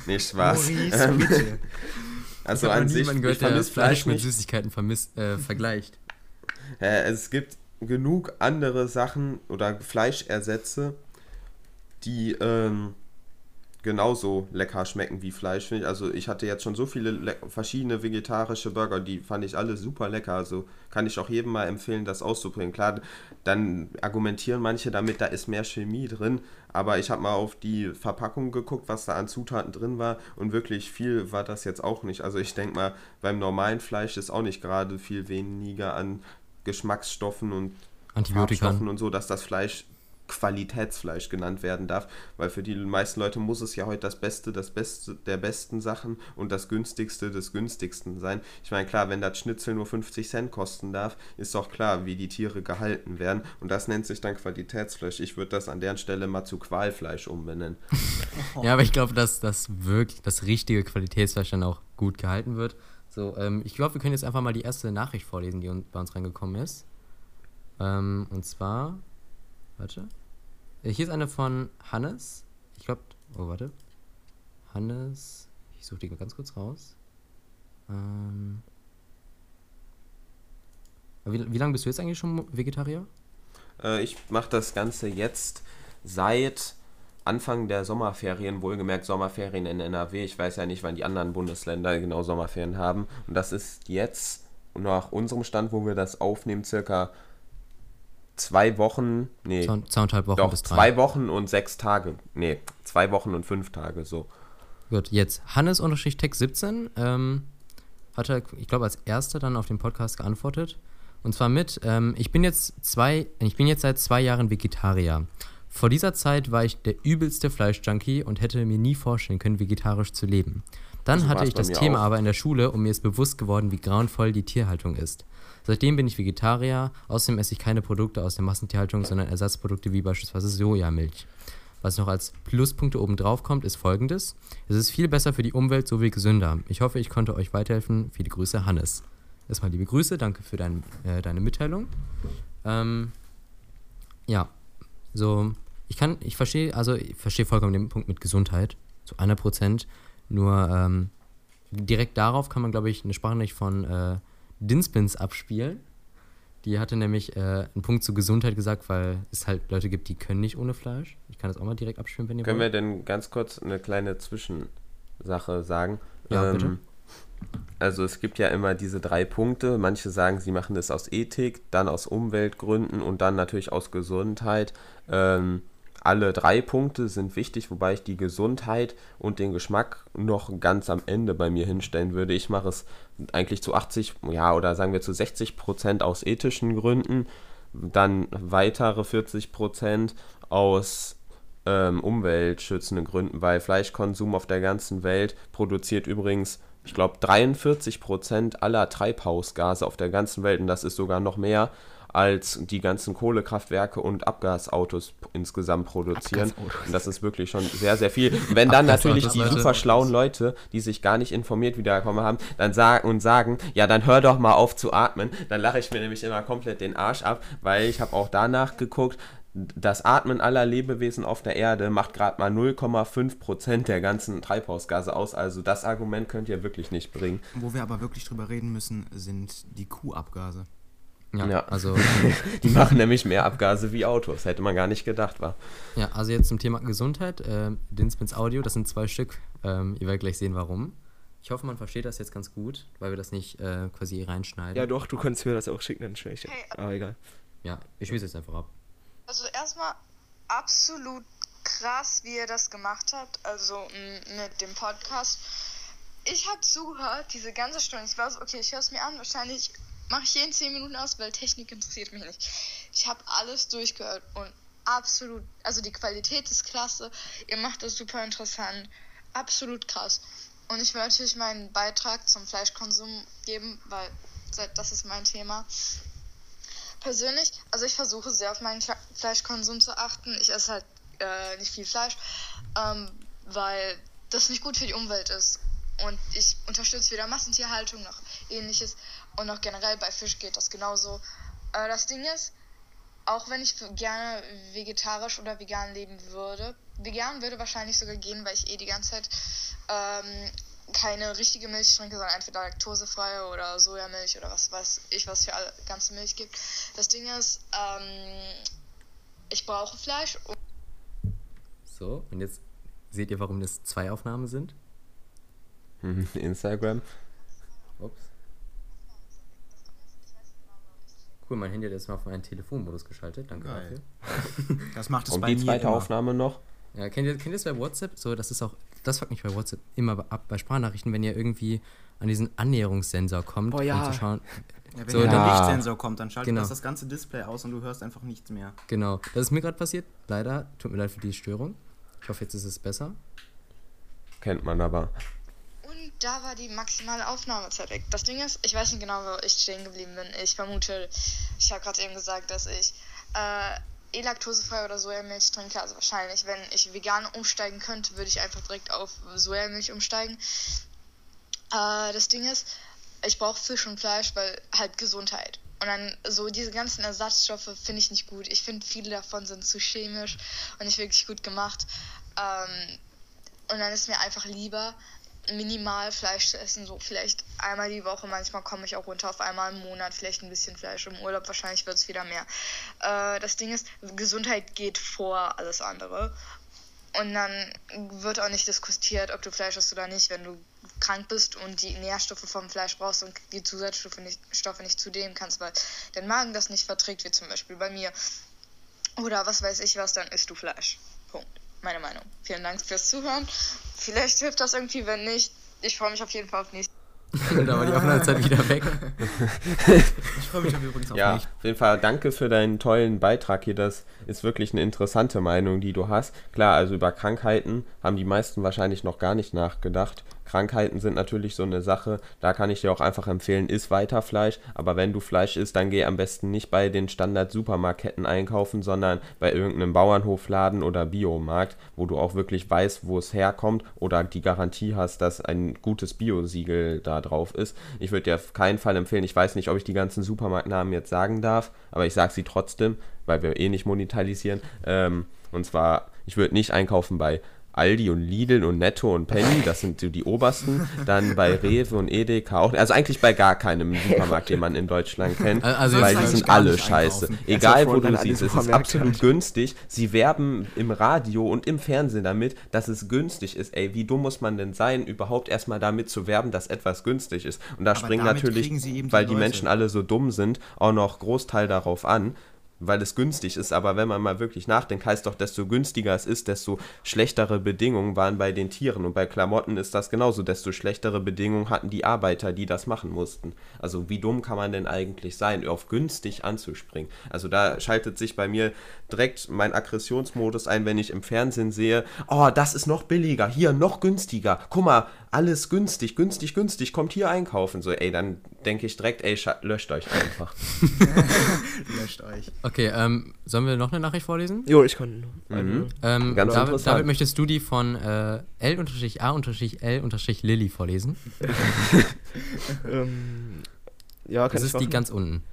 nicht Spaß. Maurice, bitte. Also an sich, gehört, ich vermisse Fleisch, Fleisch mit Süßigkeiten vermisst, äh, vergleicht. Äh, es gibt genug andere Sachen oder Fleischersätze, die ähm, genauso lecker schmecken wie Fleisch. Also ich hatte jetzt schon so viele verschiedene vegetarische Burger, die fand ich alle super lecker. Also kann ich auch jedem mal empfehlen, das auszuprobieren. Klar, dann argumentieren manche damit, da ist mehr Chemie drin, aber ich habe mal auf die Verpackung geguckt, was da an Zutaten drin war und wirklich viel war das jetzt auch nicht. Also ich denke mal, beim normalen Fleisch ist auch nicht gerade viel weniger an Geschmacksstoffen und Antibiotika und so, dass das Fleisch Qualitätsfleisch genannt werden darf, weil für die meisten Leute muss es ja heute das Beste, das Beste der besten Sachen und das günstigste des günstigsten sein. Ich meine, klar, wenn das Schnitzel nur 50 Cent kosten darf, ist doch klar, wie die Tiere gehalten werden und das nennt sich dann Qualitätsfleisch. Ich würde das an deren Stelle mal zu Qualfleisch umbenennen. ja, aber ich glaube, dass das wirklich das richtige Qualitätsfleisch dann auch gut gehalten wird. So, ähm, ich glaube, wir können jetzt einfach mal die erste Nachricht vorlesen, die bei uns reingekommen ist. Ähm, und zwar, warte. Äh, hier ist eine von Hannes. Ich glaube, oh, warte. Hannes. Ich suche die mal ganz kurz raus. Ähm, wie, wie lange bist du jetzt eigentlich schon Vegetarier? Äh, ich mache das Ganze jetzt seit Anfang der Sommerferien, wohlgemerkt Sommerferien in NRW. Ich weiß ja nicht, wann die anderen Bundesländer genau Sommerferien haben. Und das ist jetzt nach unserem Stand, wo wir das aufnehmen, circa zwei Wochen, nee, zwei, zweieinhalb Wochen doch, bis drei. zwei Wochen und sechs Tage, nee, zwei Wochen und fünf Tage, so. Gut, jetzt Hannes-Tech17 ähm, hat er, ich glaube, als erster dann auf den Podcast geantwortet. Und zwar mit, ähm, ich bin jetzt zwei, ich bin jetzt seit zwei Jahren Vegetarier. Vor dieser Zeit war ich der übelste Fleischjunkie und hätte mir nie vorstellen können, vegetarisch zu leben. Dann hatte ich das Thema auch. aber in der Schule und mir ist bewusst geworden, wie grauenvoll die Tierhaltung ist. Seitdem bin ich Vegetarier, außerdem esse ich keine Produkte aus der Massentierhaltung, sondern Ersatzprodukte wie beispielsweise Sojamilch. Was noch als Pluspunkte obendrauf kommt, ist folgendes. Es ist viel besser für die Umwelt sowie gesünder. Ich hoffe, ich konnte euch weiterhelfen. Viele Grüße, Hannes. Erstmal liebe Grüße, danke für dein, äh, deine Mitteilung. Ähm, ja, so, ich kann, ich verstehe, also ich verstehe vollkommen den Punkt mit Gesundheit, zu einer Prozent. Nur ähm, direkt darauf kann man, glaube ich, eine Sprachnachricht von äh, Dinspins abspielen. Die hatte nämlich äh, einen Punkt zur Gesundheit gesagt, weil es halt Leute gibt, die können nicht ohne Fleisch. Ich kann das auch mal direkt abspielen, wenn ihr Können wollt. wir denn ganz kurz eine kleine Zwischensache sagen? Ja, ähm, bitte. Also es gibt ja immer diese drei Punkte. Manche sagen, sie machen das aus Ethik, dann aus Umweltgründen und dann natürlich aus Gesundheit. Ähm, alle drei Punkte sind wichtig, wobei ich die Gesundheit und den Geschmack noch ganz am Ende bei mir hinstellen würde. Ich mache es eigentlich zu 80, ja, oder sagen wir zu 60 Prozent aus ethischen Gründen, dann weitere 40 Prozent aus ähm, umweltschützenden Gründen, weil Fleischkonsum auf der ganzen Welt produziert übrigens, ich glaube, 43 Prozent aller Treibhausgase auf der ganzen Welt und das ist sogar noch mehr als die ganzen Kohlekraftwerke und Abgasautos insgesamt produzieren. Abgasautos. Und das ist wirklich schon sehr, sehr viel. Wenn dann natürlich die super schlauen Leute, die sich gar nicht informiert wiederkommen haben, dann sagen und sagen, ja, dann hör doch mal auf zu atmen, dann lache ich mir nämlich immer komplett den Arsch ab, weil ich habe auch danach geguckt, das Atmen aller Lebewesen auf der Erde macht gerade mal 0,5% der ganzen Treibhausgase aus. Also das Argument könnt ihr wirklich nicht bringen. Wo wir aber wirklich drüber reden müssen, sind die Kuhabgase. Ja, ja, also. die machen nämlich mehr Abgase wie Autos. Hätte man gar nicht gedacht, war. Ja, also jetzt zum Thema Gesundheit. Äh, Dinspins Audio, das sind zwei Stück. Ähm, ihr werdet gleich sehen, warum. Ich hoffe, man versteht das jetzt ganz gut, weil wir das nicht äh, quasi reinschneiden. Ja, doch, du kannst mir das auch schicken, dann schwäche. Hey, Aber egal. Ja, ich es jetzt einfach ab. Also, erstmal absolut krass, wie ihr das gemacht habt. Also, mit dem Podcast. Ich habe zugehört, diese ganze Stunde. Ich war so, okay, ich höre es mir an. Wahrscheinlich mache ich jeden 10 Minuten aus, weil Technik interessiert mich nicht. Ich habe alles durchgehört und absolut, also die Qualität ist klasse. Ihr macht das super interessant. Absolut krass. Und ich will natürlich meinen Beitrag zum Fleischkonsum geben, weil das ist mein Thema. Persönlich, also ich versuche sehr auf meinen Fleischkonsum zu achten. Ich esse halt äh, nicht viel Fleisch, ähm, weil das nicht gut für die Umwelt ist. Und ich unterstütze weder Massentierhaltung noch ähnliches. Und auch generell bei Fisch geht das genauso. Äh, das Ding ist, auch wenn ich gerne vegetarisch oder vegan leben würde, vegan würde wahrscheinlich sogar gehen, weil ich eh die ganze Zeit ähm, keine richtige Milch trinke, sondern entweder laktosefreie oder Sojamilch oder was weiß ich, was für alle ganze Milch gibt. Das Ding ist, ähm, ich brauche Fleisch. So, und jetzt seht ihr, warum das zwei Aufnahmen sind? Instagram. Cool, mein Handy hat jetzt mal auf meinen Telefonmodus geschaltet. Danke Geil. dafür. Das macht es Und bei die mir zweite immer. Aufnahme noch? Ja, kennt ihr, kennt ihr das bei WhatsApp? So, das ist auch, das fuckt mich bei WhatsApp immer ab, bei Sprachnachrichten, wenn ihr irgendwie an diesen Annäherungssensor kommt, Oh ja. um zu schauen. Ja, wenn So, der dann- Lichtsensor kommt, dann schaltet Genau. das das ganze Display aus und du hörst einfach nichts mehr. Genau, das ist mir gerade passiert. Leider, tut mir leid für die Störung. Ich hoffe, jetzt ist es besser. Kennt man aber. Da war die maximale Aufnahmezeit weg. Das Ding ist, ich weiß nicht genau, wo ich stehen geblieben bin. Ich vermute, ich habe gerade eben gesagt, dass ich äh, eh laktosefrei oder Sojamilch trinke. Also wahrscheinlich, wenn ich vegan umsteigen könnte, würde ich einfach direkt auf Sojamilch umsteigen. Äh, das Ding ist, ich brauche Fisch und Fleisch, weil halt Gesundheit. Und dann so diese ganzen Ersatzstoffe finde ich nicht gut. Ich finde, viele davon sind zu chemisch und nicht wirklich gut gemacht. Ähm, und dann ist mir einfach lieber, minimal Fleisch zu essen, so vielleicht einmal die Woche. Manchmal komme ich auch runter auf einmal im Monat, vielleicht ein bisschen Fleisch im Urlaub. Wahrscheinlich wird es wieder mehr. Äh, das Ding ist, Gesundheit geht vor alles andere. Und dann wird auch nicht diskutiert, ob du Fleisch isst oder nicht, wenn du krank bist und die Nährstoffe vom Fleisch brauchst und die Zusatzstoffe nicht, Stoffe nicht zu dem kannst, weil dein Magen das nicht verträgt, wie zum Beispiel bei mir. Oder was weiß ich was, dann isst du Fleisch. Punkt. Meine Meinung. Vielen Dank fürs Zuhören. Vielleicht hilft das irgendwie, wenn nicht. Ich freue mich auf jeden Fall auf nächstes da war die Aufnahmezeit wieder weg. Ich freue mich übrigens auf Ja, mich. auf jeden Fall danke für deinen tollen Beitrag hier. Das ist wirklich eine interessante Meinung, die du hast. Klar, also über Krankheiten haben die meisten wahrscheinlich noch gar nicht nachgedacht. Krankheiten sind natürlich so eine Sache. Da kann ich dir auch einfach empfehlen, iss weiter Fleisch. Aber wenn du Fleisch isst, dann geh am besten nicht bei den Standard-Supermarktketten einkaufen, sondern bei irgendeinem Bauernhofladen oder Biomarkt, wo du auch wirklich weißt, wo es herkommt oder die Garantie hast, dass ein gutes Bio-Siegel da drauf ist. Ich würde dir auf keinen Fall empfehlen, ich weiß nicht, ob ich die ganzen Supermarktnamen jetzt sagen darf, aber ich sage sie trotzdem, weil wir eh nicht monetarisieren. Ähm, und zwar, ich würde nicht einkaufen bei Aldi und Lidl und Netto und Penny, das sind so die obersten. Dann bei Rewe und Edeka auch. Also eigentlich bei gar keinem Supermarkt, den man in Deutschland kennt. Also weil die sind alle scheiße. einkaufen. Egal wo du siehst, es ist absolut günstig. Sie werben im Radio und im Fernsehen damit, dass es günstig ist. Ey, wie dumm muss man denn sein, überhaupt erstmal damit zu werben, dass etwas günstig ist? Und da Aber springen natürlich, die weil die Leute. Menschen alle so dumm sind, auch noch Großteil darauf an weil es günstig ist, aber wenn man mal wirklich nachdenkt, heißt doch, desto günstiger es ist, desto schlechtere Bedingungen waren bei den Tieren und bei Klamotten ist das genauso, desto schlechtere Bedingungen hatten die Arbeiter, die das machen mussten. Also wie dumm kann man denn eigentlich sein, auf günstig anzuspringen? Also da schaltet sich bei mir direkt mein Aggressionsmodus ein, wenn ich im Fernsehen sehe, oh, das ist noch billiger, hier noch günstiger, guck mal, alles günstig, günstig, günstig, kommt hier einkaufen. So, ey, dann denke ich direkt, ey, löscht euch einfach. Löscht euch. Okay, ähm, sollen wir noch eine Nachricht vorlesen? Jo, ich kann. Mhm. Ähm, Ganz David, interessant. David, möchtest du die von äh, L-A-L-Lilly vorlesen? Ähm, ja, kann Das ich ist die machen. ganz unten.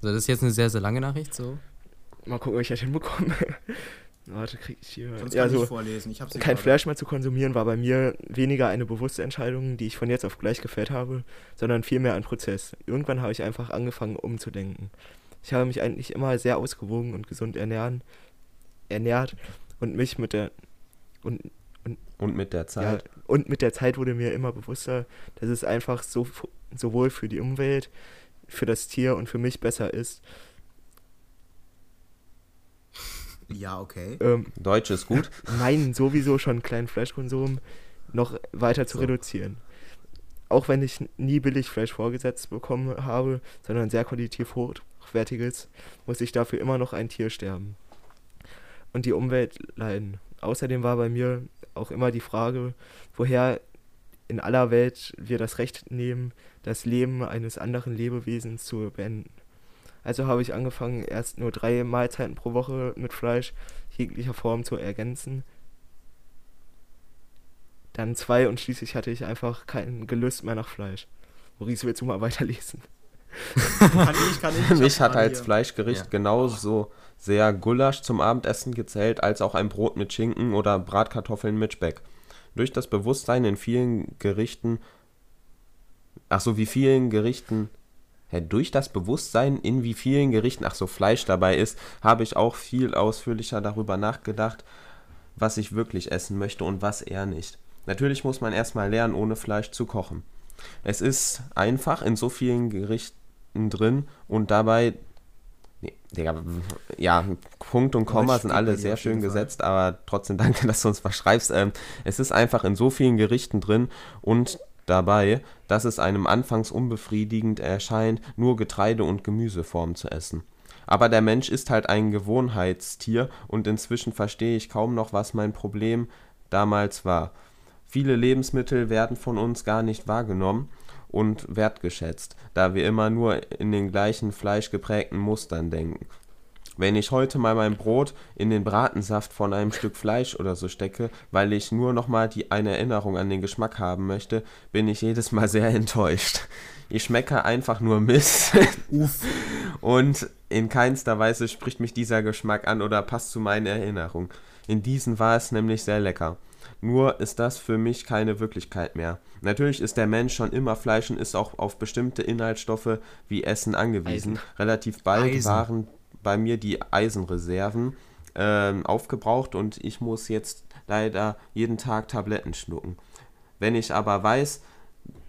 So, das ist jetzt eine sehr, sehr lange Nachricht. So. Mal gucken, ob ich das hinbekomme. Warte, krieg ich hier. Sonst ja, kann so. ich vorlesen. Ich Kein gerade. Fleisch mehr zu konsumieren war bei mir weniger eine bewusste Entscheidung, die ich von jetzt auf gleich gefällt habe, sondern vielmehr ein Prozess. Irgendwann habe ich einfach angefangen umzudenken. Ich habe mich eigentlich immer sehr ausgewogen und gesund ernähren, ernährt und mich mit der und, Und mit der ja, Zeit. und mit der Zeit wurde mir immer bewusster, dass es einfach so sowohl für die Umwelt, für das Tier und für mich besser ist, Ja, okay. ähm, Deutsch ist gut. meinen sowieso schon kleinen Fleischkonsum noch weiter zu So. reduzieren. Auch wenn ich nie billig Fleisch vorgesetzt bekommen habe, sondern sehr qualitativ hochwertiges, muss ich dafür immer noch ein Tier sterben. Und die Umwelt leiden. Außerdem war bei mir auch immer die Frage, woher in aller Welt wir das Recht nehmen, das Leben eines anderen Lebewesens zu beenden. Also habe ich angefangen, erst nur drei Mahlzeiten pro Woche mit Fleisch jeglicher Form zu ergänzen. Dann zwei und schließlich hatte ich einfach kein Gelüst mehr nach Fleisch. Maurice, willst du mal weiterlesen? Kann ich, kann ich. ich Mich hat als hier. Fleischgericht Ja. genauso sehr Gulasch zum Abendessen gezählt, als auch ein Brot mit Schinken oder Bratkartoffeln mit Speck. durch das Bewusstsein in vielen Gerichten, ach so, wie vielen Gerichten, ja, durch das Bewusstsein, in wie vielen Gerichten, ach so, Fleisch dabei ist, habe ich auch viel ausführlicher darüber nachgedacht, was ich wirklich essen möchte und was eher nicht. Natürlich muss man erstmal lernen, ohne Fleisch zu kochen. Es ist einfach in so vielen Gerichten drin und dabei Digga, ja, Punkt und Komma sind alle sehr schön gesetzt, aber trotzdem danke, dass du uns was schreibst. Ähm, es ist einfach in so vielen Gerichten drin und dabei, dass es einem anfangs unbefriedigend erscheint, nur Getreide und Gemüseformen zu essen. Aber der Mensch ist halt ein Gewohnheitstier und inzwischen verstehe ich kaum noch, was mein Problem damals war. Viele Lebensmittel werden von uns gar nicht wahrgenommen und wertgeschätzt, da wir immer nur in den gleichen fleischgeprägten Mustern denken. Wenn ich heute mal mein Brot in den Bratensaft von einem Stück Fleisch oder so stecke, weil ich nur noch mal die eine Erinnerung an den Geschmack haben möchte, bin ich jedes Mal sehr enttäuscht. Ich schmecke einfach nur Mist. Und in keinster Weise spricht mich dieser Geschmack an oder passt zu meinen Erinnerungen. In diesen war es nämlich sehr lecker. Nur ist das für mich keine Wirklichkeit mehr. Natürlich ist der Mensch schon immer Fleisch und ist auch auf bestimmte Inhaltsstoffe wie Essen angewiesen. Eisen. Relativ bald Eisen. waren bei mir die Eisenreserven äh, aufgebraucht und ich muss jetzt leider jeden Tag Tabletten schlucken. Wenn ich aber weiß,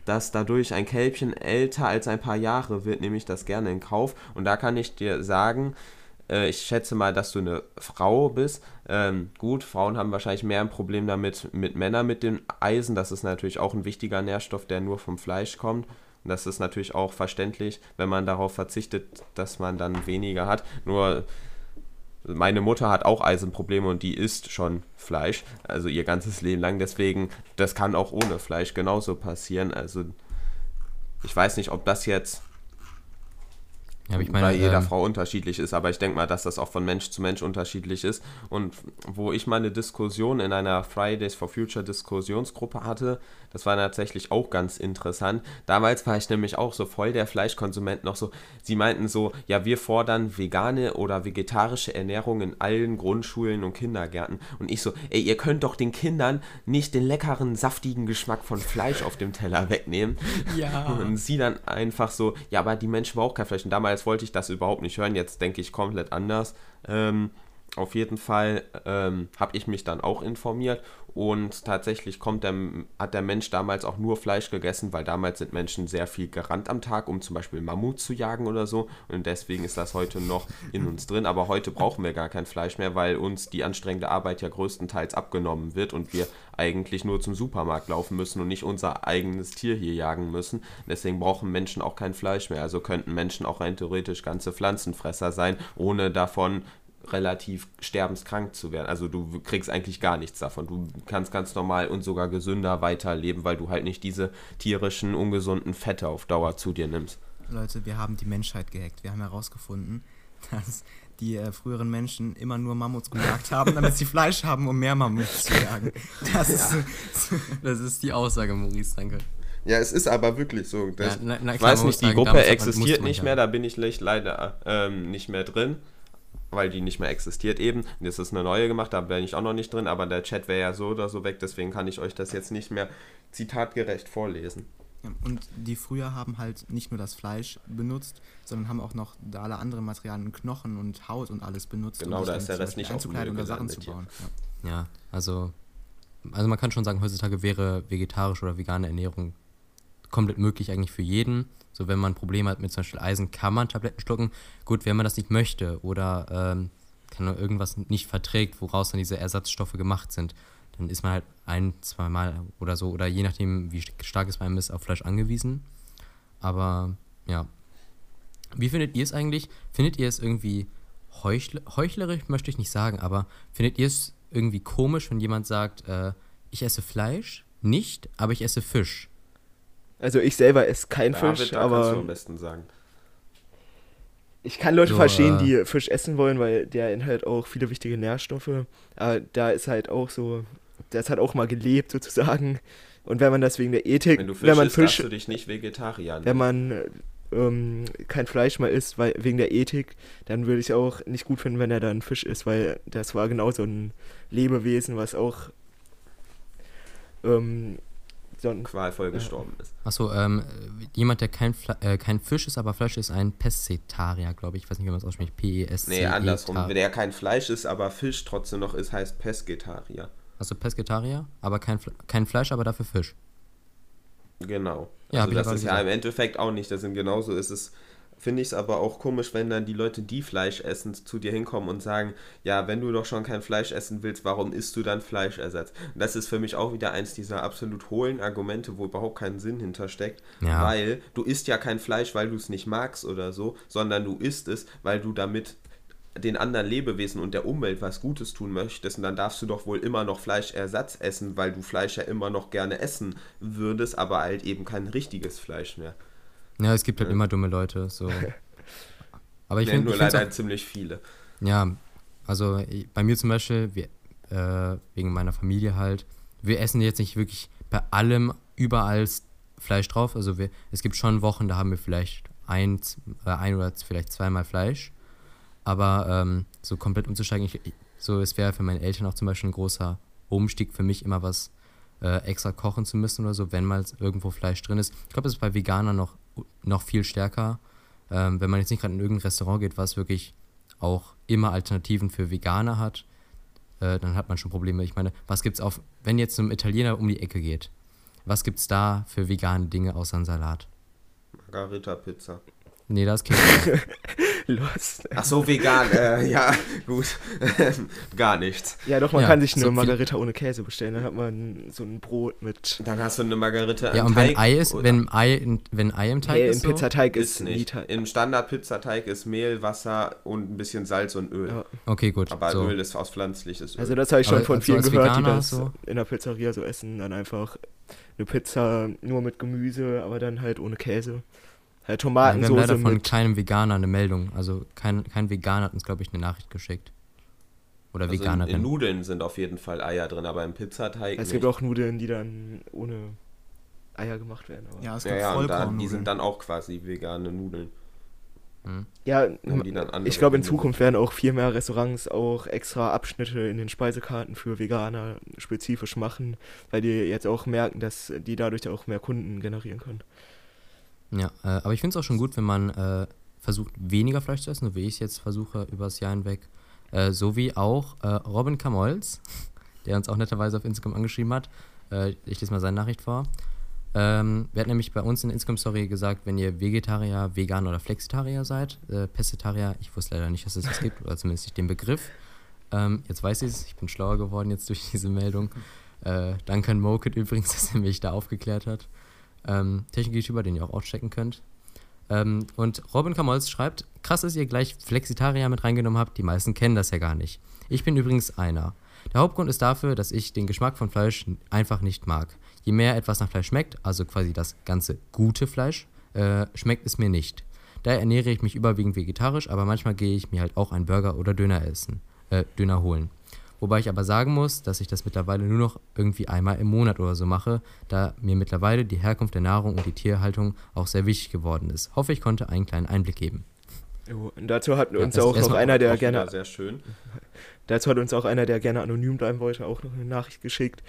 dass dadurch ein Kälbchen älter als ein paar Jahre wird, nehme ich das gerne in Kauf. Und da kann ich dir sagen, äh, ich schätze mal, dass du eine Frau bist. Ähm, gut, Frauen haben wahrscheinlich mehr ein Problem damit mit Männern mit dem Eisen. Das ist natürlich auch ein wichtiger Nährstoff, der nur vom Fleisch kommt. Und das ist natürlich auch verständlich, wenn man darauf verzichtet, dass man dann weniger hat. Nur meine Mutter hat auch Eisenprobleme und die isst schon Fleisch, also ihr ganzes Leben lang. Deswegen, das kann auch ohne Fleisch genauso passieren. Also ich weiß nicht, ob das jetzt ja, meine, bei jeder ähm, Frau unterschiedlich ist, aber ich denke mal, dass das auch von Mensch zu Mensch unterschiedlich ist. Und wo ich meine Diskussion in einer Fridays for Future Diskussionsgruppe hatte, das war tatsächlich auch ganz interessant. Damals war ich nämlich auch so voll der Fleischkonsument noch so. Sie meinten so, ja, wir fordern vegane oder vegetarische Ernährung in allen Grundschulen und Kindergärten. Und ich so, ey, ihr könnt doch den Kindern nicht den leckeren, saftigen Geschmack von Fleisch auf dem Teller wegnehmen. Ja. Und sie dann einfach so, ja, aber die Menschen brauchen kein Fleisch. Und damals damals wollte ich das überhaupt nicht hören, jetzt denke ich komplett anders. Ähm, auf jeden Fall ähm, habe ich mich dann auch informiert und tatsächlich kommt der, hat der Mensch damals auch nur Fleisch gegessen, weil damals sind Menschen sehr viel gerannt am Tag, um zum Beispiel Mammut zu jagen oder so und deswegen ist das heute noch in uns drin. Aber heute brauchen wir gar kein Fleisch mehr, weil uns die anstrengende Arbeit ja größtenteils abgenommen wird und wir eigentlich nur zum Supermarkt laufen müssen und nicht unser eigenes Tier hier jagen müssen. Deswegen brauchen Menschen auch kein Fleisch mehr. Also könnten Menschen auch rein theoretisch ganze Pflanzenfresser sein, ohne davon relativ sterbenskrank zu werden. Also du kriegst eigentlich gar nichts davon. Du kannst ganz normal und sogar gesünder weiterleben, weil du halt nicht diese tierischen, ungesunden Fette auf Dauer zu dir nimmst. Leute, wir haben die Menschheit gehackt. Wir haben herausgefunden, dass die äh, früheren Menschen immer nur Mammuts gejagt haben, damit sie Fleisch haben, um mehr Mammuts zu jagen. Das, ja. ist, das ist die Aussage, Maurice, danke. Ja, es ist aber wirklich so. Ja, na, na, klar, ich weiß nicht, die sagen, Gruppe existiert nicht mehr, da bin ich leider ähm, nicht mehr drin weil die nicht mehr existiert eben. Und jetzt ist eine neue gemacht, da bin ich auch noch nicht drin, aber der Chat wäre ja so oder so weg, deswegen kann ich euch das jetzt nicht mehr zitatgerecht vorlesen. Ja, und die früher haben halt nicht nur das Fleisch benutzt, sondern haben auch noch alle anderen Materialien, Knochen und Haut und alles benutzt. Genau, um da ist der Rest nicht einzukleiden oder Sachen zu bauen. Ja. ja, also, also man kann schon sagen, heutzutage wäre vegetarische oder vegane Ernährung komplett möglich eigentlich für jeden. So, wenn man ein Problem hat mit zum Beispiel Eisen, kann man Tabletten schlucken. Gut, wenn man das nicht möchte oder ähm, kann man irgendwas nicht verträgt, woraus dann diese Ersatzstoffe gemacht sind, dann ist man halt ein, zwei Mal oder so, oder je nachdem, wie stark es bei einem ist, auf Fleisch angewiesen. Aber ja. Wie findet ihr es eigentlich? Findet ihr es irgendwie heuchl heuchlerisch, möchte ich nicht sagen, aber findet ihr es irgendwie komisch, wenn jemand sagt, äh, ich esse Fleisch? Nicht, aber ich esse Fisch. Also ich selber esse kein David, Fisch, aber. Kannst du am besten sagen. Ich kann Leute so, verstehen, äh, die Fisch essen wollen, weil der enthält auch viele wichtige Nährstoffe. Aber da ist halt auch so, das hat auch mal gelebt sozusagen. Und wenn man das wegen der Ethik, wenn, du Fisch wenn man isst, Fisch, du dich nicht Vegetarier. Wenn man ähm, kein Fleisch mehr isst, weil wegen der Ethik, dann würde ich auch nicht gut finden, wenn er dann Fisch isst, weil das war genau so ein Lebewesen, was auch ähm, qualvoll gestorben ist. Achso, ähm, jemand, der kein, Fle äh, kein Fisch ist, aber Fleisch ist, ein Pesketarier, glaube ich. Ich weiß nicht, wie man es ausspricht. P-E-S-C. Nee, andersrum. Wenn er kein Fleisch ist, aber Fisch trotzdem noch ist, heißt Pesketarier. Also Pesketarier, aber kein, Fle kein Fleisch, aber dafür Fisch. Genau. Ja, also das ist ja im Endeffekt auch nicht. Das sind genauso ist es finde ich es aber auch komisch, wenn dann die Leute, die Fleisch essen, zu dir hinkommen und sagen, ja, wenn du doch schon kein Fleisch essen willst, warum isst du dann Fleischersatz? Und das ist für mich auch wieder eins dieser absolut hohlen Argumente, wo überhaupt keinen Sinn hintersteckt, ja. weil du isst ja kein Fleisch, weil du es nicht magst oder so, sondern du isst es, weil du damit den anderen Lebewesen und der Umwelt was Gutes tun möchtest, und dann darfst du doch wohl immer noch Fleischersatz essen, weil du Fleisch ja immer noch gerne essen würdest, aber halt eben kein richtiges Fleisch mehr. Ja, es gibt halt ja. immer dumme Leute. So. Aber ich ja, finde. Nur leider auch, ziemlich viele. Ja, also bei mir zum Beispiel, wir, äh, wegen meiner Familie halt, wir essen jetzt nicht wirklich bei allem überall Fleisch drauf. Also wir, es gibt schon Wochen, da haben wir vielleicht ein, äh, ein oder vielleicht zweimal Fleisch. Aber ähm, so komplett umzusteigen, ich, so es wäre für meine Eltern auch zum Beispiel ein großer Umstieg für mich immer was äh, extra kochen zu müssen oder so, wenn mal irgendwo Fleisch drin ist. Ich glaube, das ist bei Veganern noch noch viel stärker. Ähm, wenn man jetzt nicht gerade in irgendein Restaurant geht, was wirklich auch immer Alternativen für Veganer hat, äh, dann hat man schon Probleme. Ich meine, was gibt's auf, wenn jetzt ein Italiener um die Ecke geht, was gibt's da für vegane Dinge außer ein Salat? Margarita Pizza. Nee, das Käse. Lost. Ach so, vegan. Äh, ja, gut. Gar nichts. Ja, doch, man ja, kann sich eine so Margarita ohne Käse bestellen. Dann hat man so ein Brot mit. Dann hast du eine Margarita Ja, und Teig, wenn Ei ist, wenn Ei, wenn Ei im Teig nee, ist. Im Pizzateig ist, ist nicht. Im Standard-Pizzateig ist Mehl, Wasser und ein bisschen Salz und Öl. Ja. Okay, gut. Aber so. Öl ist aus pflanzliches Öl. Also, das habe ich schon Aber von vielen gehört, Veganer die das so? in der Pizzeria so essen. Dann einfach eine Pizza nur mit Gemüse, aber dann halt ohne Käse. Halt Tomatensoße Wir haben leider von keinem Veganer eine Meldung. Also kein, kein Veganer hat uns, glaube ich, eine Nachricht geschickt. Oder also Veganerin. In, in, Nudeln sind auf jeden Fall Eier drin, aber im Pizzateig Es nicht. gibt auch Nudeln, die dann ohne Eier gemacht werden. Aber. Ja, es gibt ja, ja da, die sind dann auch quasi vegane Nudeln. Hm. Ja, ich glaube, in Zukunft werden auch viel mehr Restaurants auch extra Abschnitte in den Speisekarten für Veganer spezifisch machen, weil die jetzt auch merken, dass die dadurch auch mehr Kunden generieren können. Ja, äh, aber ich finde es auch schon gut, wenn man äh, versucht, weniger Fleisch zu essen, so wie ich es jetzt versuche über das Jahr hinweg. Äh, so wie auch äh, Robin Kamolz, der uns auch netterweise auf Instagram angeschrieben hat. Äh, ich lese mal seine Nachricht vor. Ähm, wir hatten nämlich bei uns in Instagram-Story gesagt, wenn ihr Vegetarier, Vegan oder Flexitarier seid, äh, Pestitarier, ich wusste leider nicht, dass es das gibt, oder zumindest nicht den Begriff. Ähm, jetzt weiß ich es, ich bin schlauer geworden jetzt durch diese Meldung. Äh, danke an Mokit übrigens, dass er mich da aufgeklärt hat ähm, Technik-YouTuber, den ihr auch auschecken könnt. Ähm, und Robin Kamolz schreibt, krass, dass ihr gleich Flexitarier mit reingenommen habt, die meisten kennen das ja gar nicht. Ich bin übrigens einer. Der Hauptgrund ist dafür, dass ich den Geschmack von Fleisch einfach nicht mag. Je mehr etwas nach Fleisch schmeckt, also quasi das ganze gute Fleisch, äh, schmeckt es mir nicht. Daher ernähre ich mich überwiegend vegetarisch, aber manchmal gehe ich mir halt auch einen Burger oder Döner essen, äh, Döner holen. Wobei ich aber sagen muss, dass ich das mittlerweile nur noch irgendwie einmal im Monat oder so mache, da mir mittlerweile die Herkunft der Nahrung und die Tierhaltung auch sehr wichtig geworden ist. Hoffe, ich konnte einen kleinen Einblick geben. Jo, und dazu hat uns ja, auch noch einer, der gerne. Sehr schön. Dazu hat uns auch einer, der gerne anonym bleiben wollte, auch noch eine Nachricht geschickt.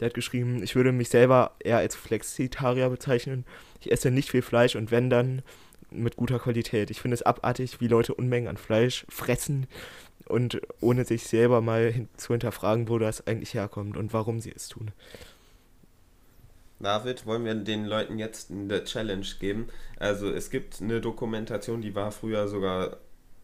Der hat geschrieben, ich würde mich selber eher als Flexitarier bezeichnen. Ich esse nicht viel Fleisch und wenn dann mit guter Qualität. Ich finde es abartig, wie Leute Unmengen an Fleisch fressen und ohne sich selber mal hin zu hinterfragen, wo das eigentlich herkommt und warum sie es tun. David, wollen wir den Leuten jetzt eine Challenge geben? Also es gibt eine Dokumentation, die war früher sogar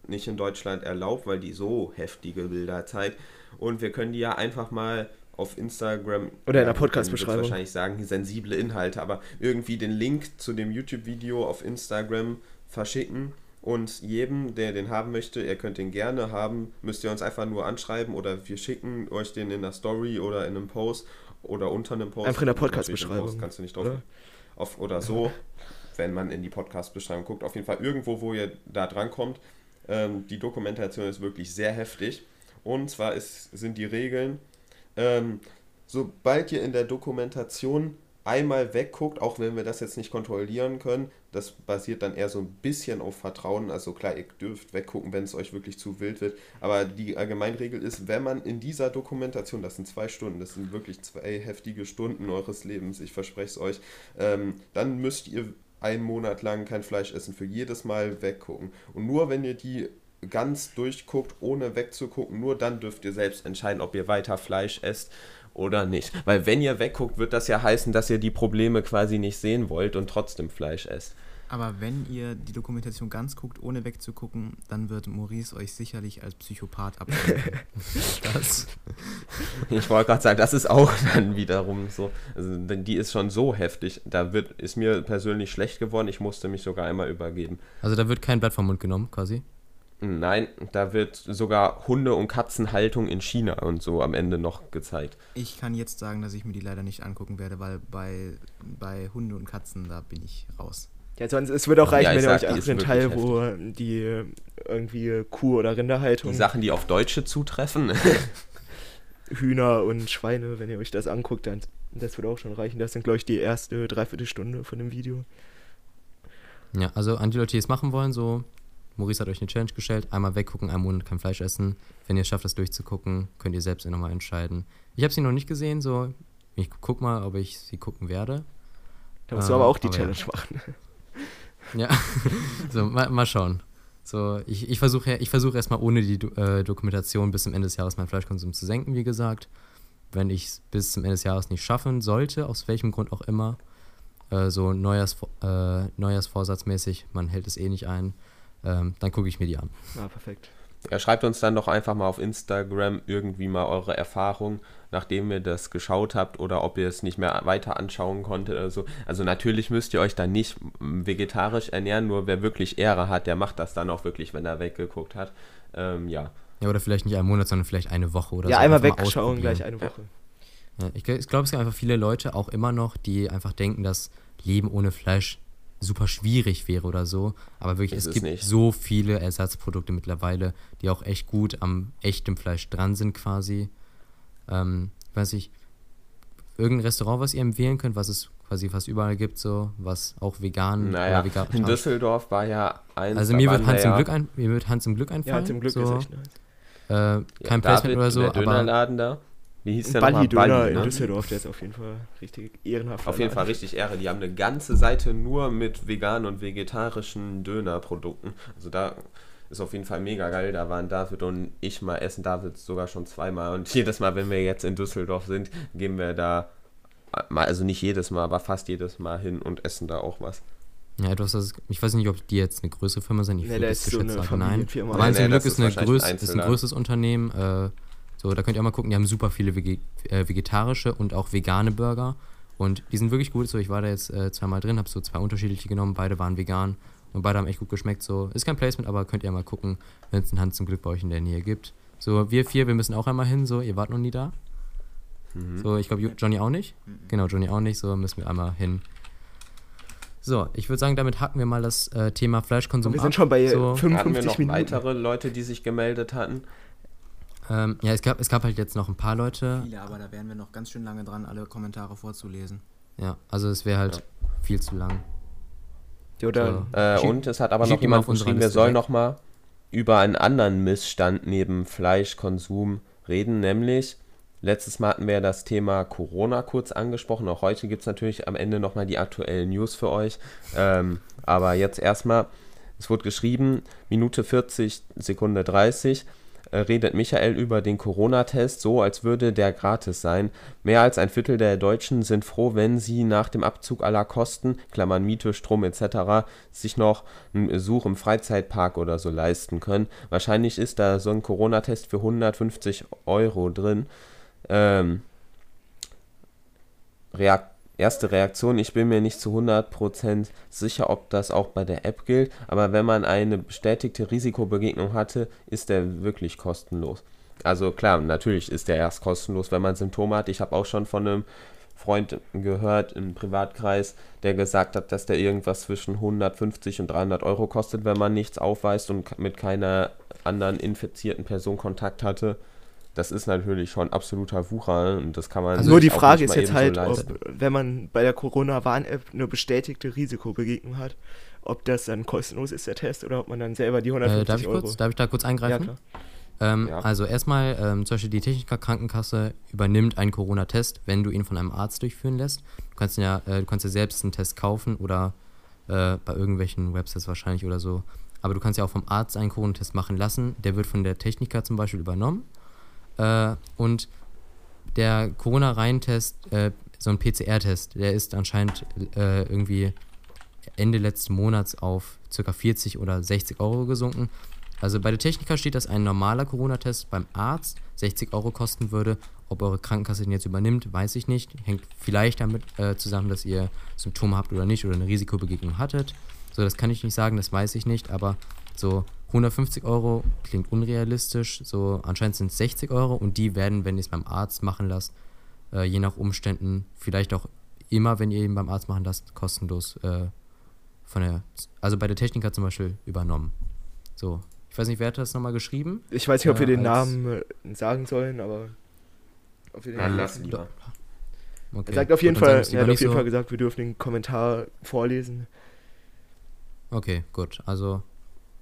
nicht in Deutschland erlaubt, weil die so heftige Bilder zeigt. Und wir können die ja einfach mal auf Instagram oder in der Podcast-Beschreibung wahrscheinlich sagen, sensible Inhalte, aber irgendwie den Link zu dem YouTube-Video auf Instagram verschicken und jedem, der den haben möchte, ihr könnt den gerne haben, müsst ihr uns einfach nur anschreiben oder wir schicken euch den in der Story oder in einem Post oder unter einem Post. Einfach in der Podcast-Beschreibung. Kannst du nicht drauf. Oder, auf, oder so, wenn man in die Podcast-Beschreibung guckt. Auf jeden Fall irgendwo, wo ihr da dran kommt. Ähm, die Dokumentation ist wirklich sehr heftig. Und zwar ist, sind die Regeln, ähm, sobald ihr in der Dokumentation einmal wegguckt, auch wenn wir das jetzt nicht kontrollieren können, das basiert dann eher so ein bisschen auf Vertrauen. Also klar, ihr dürft weggucken, wenn es euch wirklich zu wild wird. Aber die Allgemeinregel ist, wenn man in dieser Dokumentation, das sind zwei Stunden, das sind wirklich zwei heftige Stunden eures Lebens, ich verspreche es euch, ähm, dann müsst ihr einen Monat lang kein Fleisch essen, für jedes Mal weggucken. Und nur wenn ihr die ganz durchguckt, ohne wegzugucken, nur dann dürft ihr selbst entscheiden, ob ihr weiter Fleisch esst oder nicht. Weil wenn ihr wegguckt, wird das ja heißen, dass ihr die Probleme quasi nicht sehen wollt und trotzdem Fleisch esst. Aber wenn ihr die Dokumentation ganz guckt, ohne wegzugucken, dann wird Maurice euch sicherlich als Psychopath abschreiben. das. Ich wollte gerade sagen, das ist auch dann wiederum so. Also, denn die ist schon so heftig. Da wird, ist mir persönlich schlecht geworden. Ich musste mich sogar einmal übergeben. Also da wird kein Blatt vom Mund genommen, quasi? Nein, da wird sogar Hunde- und Katzenhaltung in China und so am Ende noch gezeigt. Ich kann jetzt sagen, dass ich mir die leider nicht angucken werde, weil bei, bei Hunde und Katzen, da bin ich raus. Ja, sonst, es wird auch reichen, ja, wenn ihr euch einfach den Teil, heftig. wo die irgendwie Kuh- oder Rinderhaltung. Die Sachen, die auf Deutsche zutreffen. Hühner und Schweine, wenn ihr euch das anguckt, dann das wird auch schon reichen. Das sind, glaube ich, die erste Dreiviertelstunde von dem Video. Ja, also an die Leute, die es machen wollen, so Maurice hat euch eine Challenge gestellt. Einmal weggucken, einen Monat kein Fleisch essen. Wenn ihr es schafft, das durchzugucken, könnt ihr selbst nochmal entscheiden. Ich habe sie noch nicht gesehen, so. Ich guck mal, ob ich sie gucken werde. Da musst äh, du aber auch die Challenge ja. machen. Ja, so, mal, mal schauen. So, ich, ich versuche ich versuch erstmal ohne die äh, Dokumentation bis zum Ende des Jahres meinen Fleischkonsum zu senken, wie gesagt. Wenn ich es bis zum Ende des Jahres nicht schaffen sollte, aus welchem Grund auch immer, äh, so Neujahrs, äh, Neujahrsvorsatzmäßig, man hält es eh nicht ein, ähm, dann gucke ich mir die an. Ja, perfekt. Ja, schreibt uns dann doch einfach mal auf Instagram irgendwie mal eure Erfahrungen, nachdem ihr das geschaut habt oder ob ihr es nicht mehr weiter anschauen konntet oder so. Also natürlich müsst ihr euch dann nicht vegetarisch ernähren, nur wer wirklich Ehre hat, der macht das dann auch wirklich, wenn er weggeguckt hat. Ähm, ja. Ja, oder vielleicht nicht einen Monat, sondern vielleicht eine Woche oder ja, so. Ja, einmal wegschauen, gleich eine Woche. Ja, ich, ich glaube, es gibt einfach viele Leute auch immer noch, die einfach denken, dass Leben ohne Fleisch super schwierig wäre oder so. Aber wirklich, ist es gibt nicht. so viele Ersatzprodukte mittlerweile, die auch echt gut am echten Fleisch dran sind quasi. Ähm, weiß ich, irgendein Restaurant, was ihr empfehlen könnt, was es quasi fast überall gibt, so, was auch vegan naja, oder vegan in Düsseldorf war ja ein Also mir wird, Hans im Glück ein, mir wird Hans im Glück einfallen. Ja, Hans im Glück so. ist echt nice. Äh, kein ja, Placement David, oder so, der Dönerladen da. Wie hieß der Balli Döner Balli, ne? in Düsseldorf, der ist auf jeden Fall richtig ehrenhaft. Auf jeden Fall richtig Ehre. Die haben eine ganze Seite nur mit veganen und vegetarischen Dönerprodukten. Also da ist auf jeden Fall mega geil. Da waren David und ich mal essen. David sogar schon zweimal. Und jedes Mal, wenn wir jetzt in Düsseldorf sind, gehen wir da, also nicht jedes Mal, aber fast jedes Mal hin und essen da auch was. Ja, etwas, das, ich weiß nicht, ob die jetzt eine größere Firma sind. Ich nee, das ist so eine sagen, nein. Aber Eins nee, Glück ist, ist, größ, ist, ein größeres Unternehmen. Äh, so, da könnt ihr auch mal gucken, die haben super viele Vege äh, vegetarische und auch vegane Burger. Und die sind wirklich gut. So, ich war da jetzt äh, zweimal drin, habe so zwei unterschiedliche genommen, beide waren vegan und beide haben echt gut geschmeckt. So, ist kein Placement, aber könnt ihr mal gucken, wenn es einen Hand zum Glück bei euch in der Nähe gibt. So, wir vier, wir müssen auch einmal hin. So, ihr wart noch nie da. Mhm. So, ich glaube, Johnny auch nicht. Mhm. Genau, Johnny auch nicht. So, müssen wir einmal hin. So, ich würde sagen, damit hacken wir mal das äh, Thema Fleischkonsum. Wir sind ab. schon bei so, 55 hatten wir noch Minuten. weitere Leute, die sich gemeldet hatten. Ähm, ja, es gab, es gab halt jetzt noch ein paar Leute. Viele, aber da wären wir noch ganz schön lange dran, alle Kommentare vorzulesen. Ja, also es wäre halt ja. viel zu lang. Oder so. äh, und es hat aber noch jemand geschrieben, wir sollen noch mal über einen anderen Missstand neben Fleischkonsum reden, nämlich letztes Mal hatten wir ja das Thema Corona kurz angesprochen. Auch heute gibt es natürlich am Ende noch mal die aktuellen News für euch. Ähm, aber jetzt erstmal, es wurde geschrieben, Minute 40, Sekunde 30 äh, redet Michael über den Corona-Test so, als würde der gratis sein. Mehr als ein Viertel der Deutschen sind froh, wenn sie nach dem Abzug aller Kosten Klammern (Miete, Strom etc.) sich noch einen Besuch im Freizeitpark oder so leisten können. Wahrscheinlich ist da so ein Corona-Test für 150 Euro drin. Ähm, Reakt erste Reaktion. Ich bin mir nicht zu 100% sicher, ob das auch bei der App gilt, aber wenn man eine bestätigte Risikobegegnung hatte, ist der wirklich kostenlos. Also klar, natürlich ist der erst kostenlos, wenn man Symptome hat. Ich habe auch schon von einem Freund gehört im Privatkreis, der gesagt hat, dass der irgendwas zwischen 150 und 300 Euro kostet, wenn man nichts aufweist und mit keiner anderen infizierten Person Kontakt hatte. Das ist natürlich schon absoluter Wucher und das kann man. Also nur die Frage ist jetzt halt, so ob, wenn man bei der Corona-Warn-App eine bestätigte Risikobegegnung hat, ob das dann kostenlos ist, der Test, oder ob man dann selber die 150 äh, darf ich Euro... Kurz, darf ich da kurz eingreifen? Ja, ähm, ja. Also erstmal, ähm, zum Beispiel die Techniker Krankenkasse übernimmt einen Corona-Test, wenn du ihn von einem Arzt durchführen lässt. Du kannst ja, äh, du kannst ja selbst einen Test kaufen oder äh, bei irgendwelchen Websites wahrscheinlich oder so. Aber du kannst ja auch vom Arzt einen Corona-Test machen lassen. Der wird von der Techniker zum Beispiel übernommen. Äh, und der Corona-Reihentest, äh, so ein PCR-Test, der ist anscheinend äh, irgendwie Ende letzten Monats auf ca. 40 oder 60 Euro gesunken. Also bei der Techniker steht, dass ein normaler Corona-Test beim Arzt 60 Euro kosten würde. Ob eure Krankenkasse den jetzt übernimmt, weiß ich nicht. Hängt vielleicht damit äh, zusammen, dass ihr Symptome habt oder nicht oder eine Risikobegegnung hattet. So, das kann ich nicht sagen, das weiß ich nicht, aber so 150 Euro klingt unrealistisch. So anscheinend sind es 60 Euro und die werden, wenn ihr es beim Arzt machen lasst, äh, je nach Umständen, vielleicht auch immer, wenn ihr ihn beim Arzt machen lasst, kostenlos äh, von der, also bei der Techniker zum Beispiel übernommen. So, ich weiß nicht, wer hat das nochmal geschrieben? Ich weiß nicht, ob äh, wir den Namen äh, sagen sollen, aber auf jeden Fall. lass lieber. Okay. Er sagt auf jeden Fall, er hat auf jeden so Fall gesagt, wir dürfen den Kommentar vorlesen. Okay, gut. Also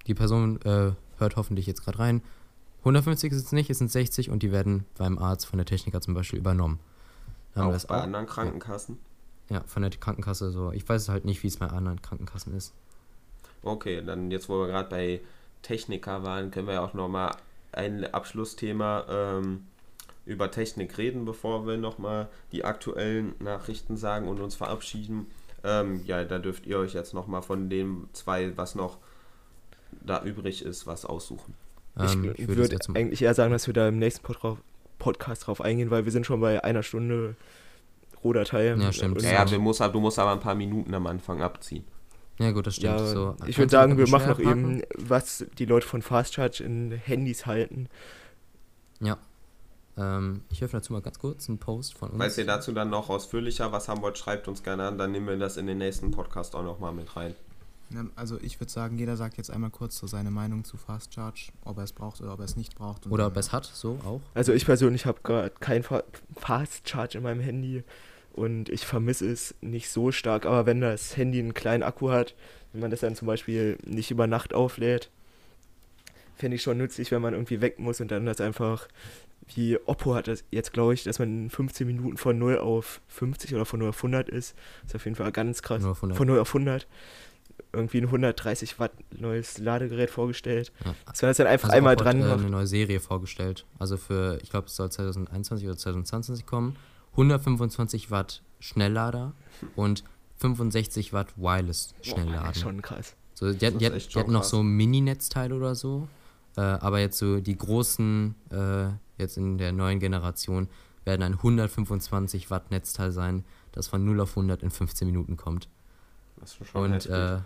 die Person äh, hört hoffentlich jetzt gerade rein. 150 ist es nicht, es sind 60 und die werden beim Arzt von der Techniker zum Beispiel übernommen. Auch das bei auch? anderen Krankenkassen? Ja. ja, von der Krankenkasse so. Ich weiß halt nicht, wie es bei anderen Krankenkassen ist. Okay, dann jetzt, wo wir gerade bei Techniker waren, können wir ja auch nochmal ein Abschlussthema ähm, über Technik reden, bevor wir nochmal die aktuellen Nachrichten sagen und uns verabschieden. Ähm, ja, da dürft ihr euch jetzt nochmal von dem zwei, was noch da übrig ist, was aussuchen. Ähm, ich, ich würde würd eigentlich eher sagen, dass wir da im nächsten Pod Podcast drauf eingehen, weil wir sind schon bei einer Stunde Rohdatei. Ja, stimmt. Ja, ja, du musst, du musst aber ein paar Minuten am Anfang abziehen. Ja, gut, das stimmt. Ja, so. Ich würde sagen, wir machen noch eben, was die Leute von Fast Charge in Handys halten. Ja. Ähm, ich öffne dazu mal ganz kurz einen Post von uns. Falls ihr dazu dann noch ausführlicher was haben wollt, schreibt uns gerne an, dann nehmen wir das in den nächsten Podcast auch nochmal mit rein. Also ich würde sagen, jeder sagt jetzt einmal kurz so seine Meinung zu Fast Charge, ob er es braucht oder ob er es nicht braucht. Oder ob er es hat, so auch. Also ich persönlich habe gerade kein Fast Charge in meinem Handy und ich vermisse es nicht so stark, aber wenn das Handy einen kleinen Akku hat, wenn man das dann zum Beispiel nicht über Nacht auflädt, fände ich schon nützlich, wenn man irgendwie weg muss und dann das einfach, wie Oppo hat das jetzt, glaube ich, dass man in 15 Minuten von 0 auf 50 oder von 0 auf 100 ist. Das ist auf jeden Fall ganz krass. 0 von 0 auf 100. Irgendwie ein 130 Watt neues Ladegerät vorgestellt. Ja. Dass man das dann einfach also einmal dran macht. eine neue Serie vorgestellt. Also für, ich glaube, es soll 2021 oder 2022 kommen 125 Watt Schnelllader und 65 Watt Wireless Schnelllader. Oh, schon krass. So, die, die, die, die hatten noch so Mini-Netzteile oder so, äh, aber jetzt so die großen, äh, jetzt in der neuen Generation, werden ein 125 Watt Netzteil sein, das von 0 auf 100 in 15 Minuten kommt. Das ist schon Und äh,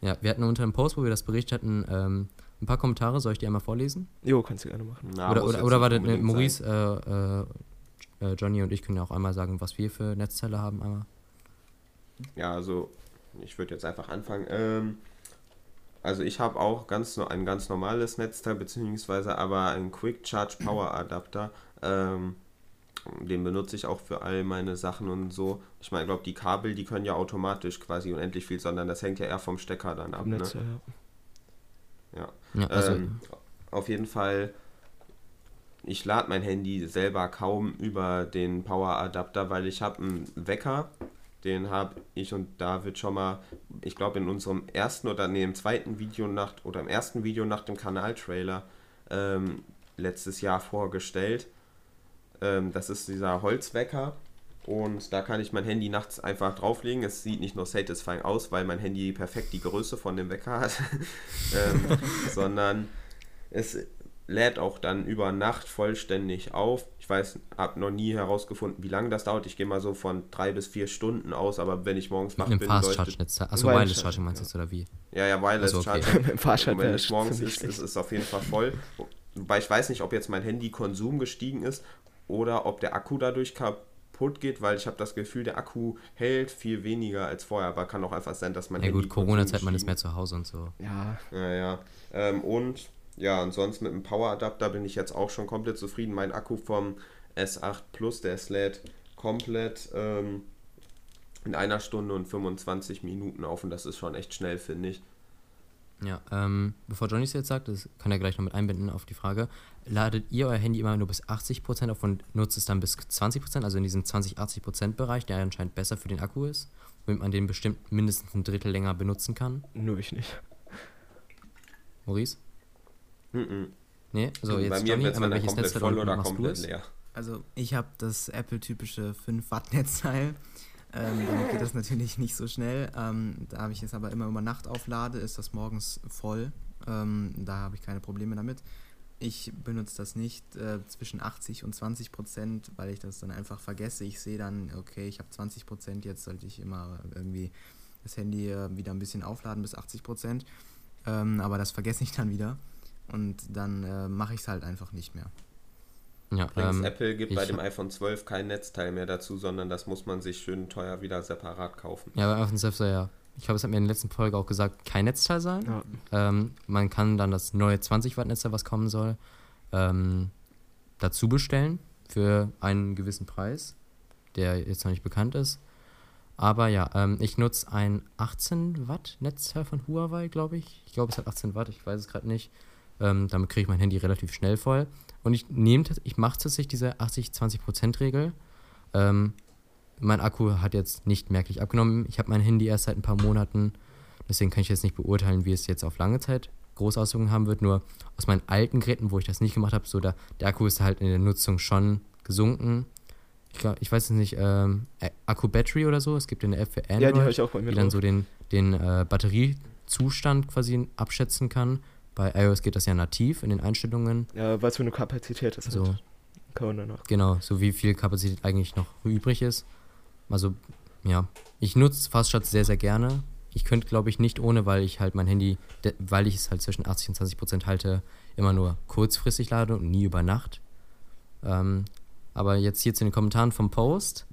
ja, wir hatten unter dem Post, wo wir das berichtet hatten, ähm, ein paar Kommentare. Soll ich die einmal vorlesen? Jo, kannst du gerne machen. Na, oder oder, oder war das Maurice, äh, äh, äh, Johnny und ich können ja auch einmal sagen, was wir für Netzteile haben. Einmal. Ja, also ich würde jetzt einfach anfangen. Ähm, also ich habe auch ganz ein ganz normales Netzteil, beziehungsweise aber einen Quick Charge Power Adapter. Ähm, den benutze ich auch für all meine Sachen und so. Ich meine, ich glaube, die Kabel, die können ja automatisch quasi unendlich viel, sondern das hängt ja eher vom Stecker dann ab. Netz, ne? Ja. ja also ähm, auf jeden Fall ich lade mein Handy selber kaum über den Power-Adapter, weil ich habe einen Wecker, den habe ich und David schon mal, ich glaube in unserem ersten oder nee, im zweiten Video nach oder im ersten Video nach dem Kanaltrailer ähm, letztes Jahr vorgestellt. Ähm, das ist dieser Holzwecker und da kann ich mein Handy nachts einfach drauflegen. Es sieht nicht nur satisfying aus, weil mein Handy perfekt die Größe von dem Wecker hat, ähm, sondern es lädt auch dann über Nacht vollständig auf. Ich weiß, habe noch nie herausgefunden, wie lange das dauert. Ich gehe mal so von drei bis vier Stunden aus, aber wenn ich morgens wach bin, Fast Charge Netz. Achso, Wireless Charging meinst du oder wie? Ja, ja, Wireless also, okay. Charging. Fast Charge wenn es morgens ist, ist es auf jeden Fall voll. Wobei ich weiß nicht, ob jetzt mein Handykonsum gestiegen ist oder ob der Akku dadurch kaputt geht, weil ich habe das Gefühl, der Akku hält viel weniger als vorher, aber kann auch einfach sein, dass ja, Handy. Ja gut, Corona-Zeit, man ist mehr zu Hause und so. Ja. Ja, ja. Ähm, und ja, und sonst mit dem Power-Adapter bin ich jetzt auch schon komplett zufrieden. Mein Akku vom S8 Plus, der lädt komplett ähm, in einer Stunde und 25 Minuten auf und das ist schon echt schnell, finde ich. Ja, ähm, bevor Johnny es jetzt sagt, das kann er gleich noch mit einbinden auf die Frage, ladet ihr euer Handy immer nur bis 80% auf und nutzt es dann bis 20%, also in diesem 20-80% Bereich, der anscheinend besser für den Akku ist, womit man den bestimmt mindestens ein Drittel länger benutzen kann? Nur ich nicht. Maurice? Mhm. Nee, also Bei jetzt mir Johnny, einmal welches Netzteil voll oder machst du komplett es? leer. Also ich habe das Apple-typische 5-Watt-Netzteil. Ähm, damit geht das natürlich nicht so schnell. Ähm, da ich es aber immer über Nacht auflade, ist das morgens voll. Ähm, da habe ich keine Probleme damit. Ich benutze das nicht äh, zwischen 80 und 20 Prozent, weil ich das dann einfach vergesse. Ich sehe dann, okay, ich habe 20 Prozent, jetzt sollte ich immer irgendwie das Handy äh, wieder ein bisschen aufladen bis 80 Prozent. Ähm, aber das vergesse ich dann wieder und dann äh, mache ich es halt einfach nicht mehr. Ja, Übrigens, ähm, Apple gibt bei dem iPhone 12 kein Netzteil mehr dazu, sondern das muss man sich schön teuer wieder separat kaufen. ja, bei iPhone 12 soll ja, ich glaube, es hat mir in der letzten Folge auch gesagt, kein Netzteil sein. Ja. Ähm, man kann dann das neue 20 Watt Netzteil, was kommen soll, ähm, dazu bestellen für einen gewissen Preis, der jetzt noch nicht bekannt ist. Aber ja, ähm, ich nutze ein 18 Watt Netzteil von Huawei, glaube ich. Ich glaube, es hat 18 Watt, ich weiß es gerade nicht. Ähm, damit kriege ich mein Handy relativ schnell voll. Und ich nehme, ich mache tatsächlich diese 80-20%-Regel. Mein Akku hat jetzt nicht merklich abgenommen. Ich habe mein Handy erst seit ein paar Monaten. Deswegen kann ich jetzt nicht beurteilen, wie es jetzt auf lange Zeit große Auswirkungen haben wird. Nur aus meinen alten Geräten, wo ich das nicht gemacht habe, so da, der Akku ist halt in der Nutzung schon gesunken. Ich, glaub, ich weiß es nicht, ähm, Ä- Akku-Battery oder so. Es gibt eine App für Android, Ja, die ich auch bei mir die dann drauf. so den, den äh, Batteriezustand quasi abschätzen kann. Bei iOS geht das ja nativ in den Einstellungen. Ja, was für eine Kapazität das So. hat. Kann man danach. Genau, so wie viel Kapazität eigentlich noch übrig ist. Also, ja, ich nutze Fastchat sehr, sehr gerne. Ich könnte, glaube ich, nicht ohne, weil ich halt mein Handy, weil ich es halt zwischen 80 und 20 Prozent halte, immer nur kurzfristig lade und nie über Nacht. Ähm, aber jetzt hier zu den Kommentaren vom Post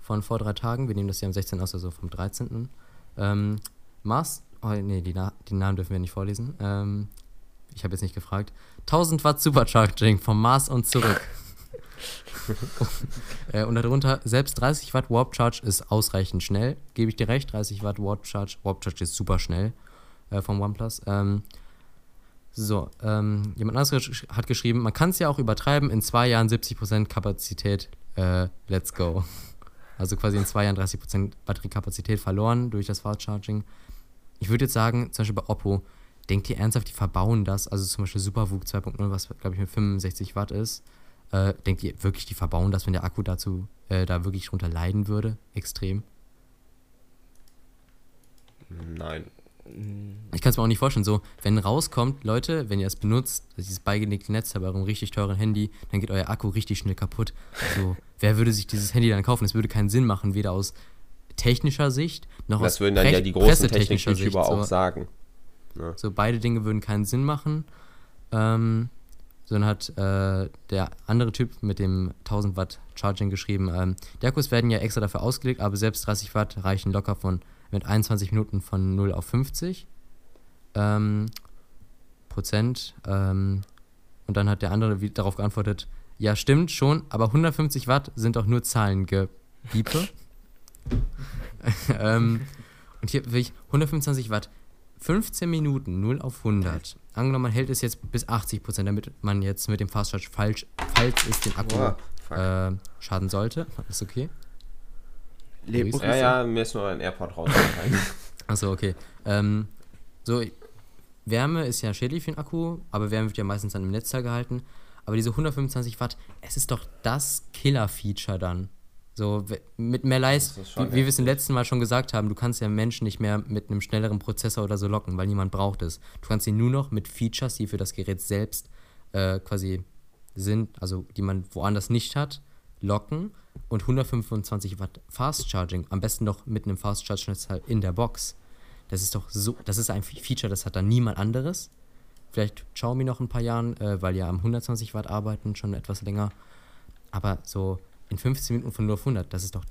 von vor drei Tagen, wir nehmen das hier am 16. aus, also vom 13. Ähm, Mars, oh, nee, die, die Namen dürfen wir nicht vorlesen. Ähm, ich habe jetzt nicht gefragt. 1000 Watt Supercharging vom Mars und zurück. äh, und darunter, selbst 30 Watt Warp Charge ist ausreichend schnell. Gebe ich dir recht, 30 Watt Warp Charge. Warp Charge ist super schnell äh, vom OnePlus. Ähm, so, ähm, jemand anderes hat geschrieben, man kann es ja auch übertreiben, in zwei Jahren 70% Kapazität, äh, let's go. Also quasi in zwei Jahren 30% Batteriekapazität verloren durch das Fast Charging. Ich würde jetzt sagen, zum Beispiel bei Oppo, denkt ihr ernsthaft, die verbauen das? Also zum Beispiel SuperVOOC 2.0, was glaube ich mit 65 Watt ist. Äh, denkt ihr wirklich, die verbauen das, wenn der Akku dazu äh, da wirklich drunter leiden würde? Extrem. Nein. Ich kann es mir auch nicht vorstellen, so, wenn rauskommt, Leute, wenn ihr es benutzt, dieses beigelegte Netz bei eurem richtig teuren Handy, dann geht euer Akku richtig schnell kaputt. So, wer würde sich dieses Handy dann kaufen? Es würde keinen Sinn machen, weder aus technischer Sicht noch aus Das würden dann ja Pre- die großen pressetechnischer Technik-YouTuber Sicht. auch So, sagen. so, beide Dinge würden keinen Sinn machen. Ähm, so, dann hat äh, der andere Typ mit dem 1000 Watt Charging geschrieben, ähm, die Akkus werden ja extra dafür ausgelegt, aber selbst 30 Watt reichen locker von mit 21 Minuten von 0 auf 50 ähm, Prozent. Ähm, und dann hat der andere darauf geantwortet, ja stimmt schon, aber 150 Watt sind doch nur Zahlengepiepe. ähm, und hier will ich 125 Watt, 15 Minuten 0 auf 100. Angenommen, man hält es jetzt bis 80 Prozent, damit man jetzt mit dem Fast Charge falsch, falls es den Akku Boah, fuck. äh, schaden sollte. Ist okay. Lebt Luis? Ja, ja, mir ist nur ein AirPod rausgefallen. Achso, okay. Ähm, so, Wärme ist ja schädlich für den Akku, aber Wärme wird ja meistens dann im Netzteil gehalten. Aber diese 125 Watt, es ist doch das Killer-Feature dann. So, mit mehr Leistung, wie, wie wir es im letzten Mal schon gesagt haben, du kannst ja Menschen nicht mehr mit einem schnelleren Prozessor oder so locken, weil niemand braucht es. Du kannst ihn nur noch mit Features, die für das Gerät selbst äh, quasi sind, also die man woanders nicht hat, locken und 125 Watt Fast Charging, am besten noch mit einem Fast Charge Netzteil in der Box. Das ist doch so, das ist ein Feature, das hat dann niemand anderes. Vielleicht Xiaomi noch ein paar Jahren, äh, weil ja am 120 Watt arbeiten, schon etwas länger. Aber so in 15 Minuten von 0 auf 100, das ist doch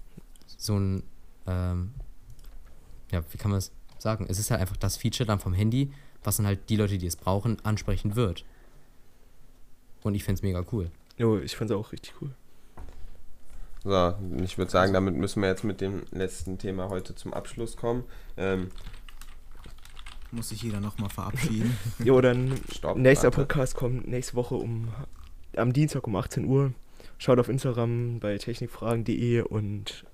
so ein, ähm, ja, wie kann man es sagen? Es ist halt einfach das Feature dann vom Handy, was dann halt die Leute, die es brauchen, ansprechen wird. Und ich fände es mega cool. Jo, ich fand es auch richtig cool. So, ich würde sagen, damit müssen wir jetzt mit dem letzten Thema heute zum Abschluss kommen. Ähm, Muss sich jeder nochmal verabschieden. Jo, dann Stopp, nächster warte. Podcast kommt nächste Woche um am Dienstag um 18 Uhr. Schaut auf Instagram bei technikfragen.de und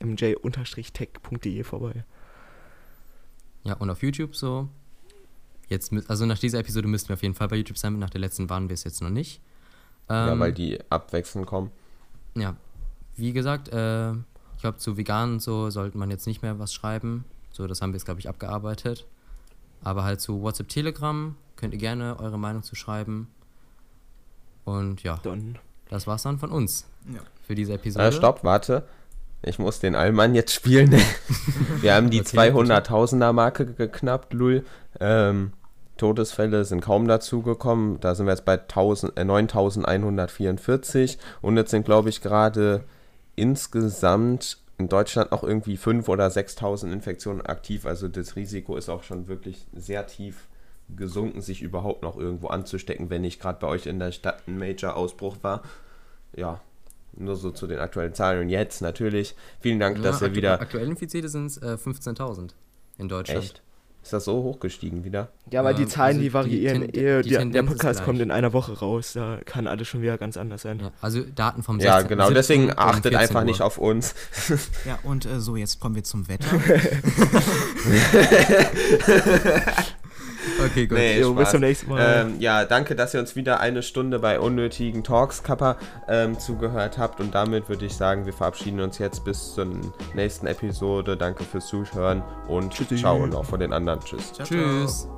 mj-tech.de vorbei. Ja, und auf YouTube so. Jetzt, also nach dieser Episode müssten wir auf jeden Fall bei YouTube sein. Nach der letzten waren wir es jetzt noch nicht. ja, Ähm, weil die abwechselnd kommen. Ja, wie gesagt, äh, ich glaube, zu vegan und so sollte man jetzt nicht mehr was schreiben. So, das haben wir jetzt, glaube ich, abgearbeitet. Aber halt zu WhatsApp, Telegram könnt ihr gerne eure Meinung zu schreiben. Und ja, Dann das war's dann von uns Ja. für diese Episode. Äh, stopp, warte. Ich muss den Allmann jetzt spielen. Wir haben die Okay, 200.000er Marke geknappt, Lul. Ähm, Todesfälle sind kaum dazugekommen. Da sind wir jetzt bei 1000, äh, 9.144. Und jetzt sind, glaube ich, gerade insgesamt in Deutschland noch irgendwie 5.000 oder 6.000 Infektionen aktiv. Also das Risiko ist auch schon wirklich sehr tief gesunken, sich überhaupt noch irgendwo anzustecken, wenn nicht gerade bei euch in der Stadt ein Major-Ausbruch war. Ja, nur so zu den aktuellen Zahlen. Und jetzt natürlich, vielen Dank, dass ihr wieder. Aktuell Infizierte sind es äh, 15.000 in Deutschland. Echt? Ist das so hochgestiegen wieder? Ja, weil die Ähm, Zahlen, also die die variieren. Ten- ehe die der, der Podcast kommt in einer Woche raus. Da kann alles schon wieder ganz anders sein. Ja, also Daten vom Ja, 16. genau. 17. Deswegen achtet 14 einfach Uhr. nicht auf uns. Ja, und äh, so, jetzt kommen wir zum Wetter. Okay, gut. Nee, Jo, bis zum nächsten Mal. Ähm, ja, danke, dass ihr uns wieder eine Stunde bei unnötigen Talks, Kappa, ähm, zugehört habt. Und damit würde ich sagen, wir verabschieden uns jetzt bis zur nächsten Episode. Danke fürs Zuhören und Tschüssi. ciao und auch von den anderen. Tschüss. Ciao, ciao. Tschüss.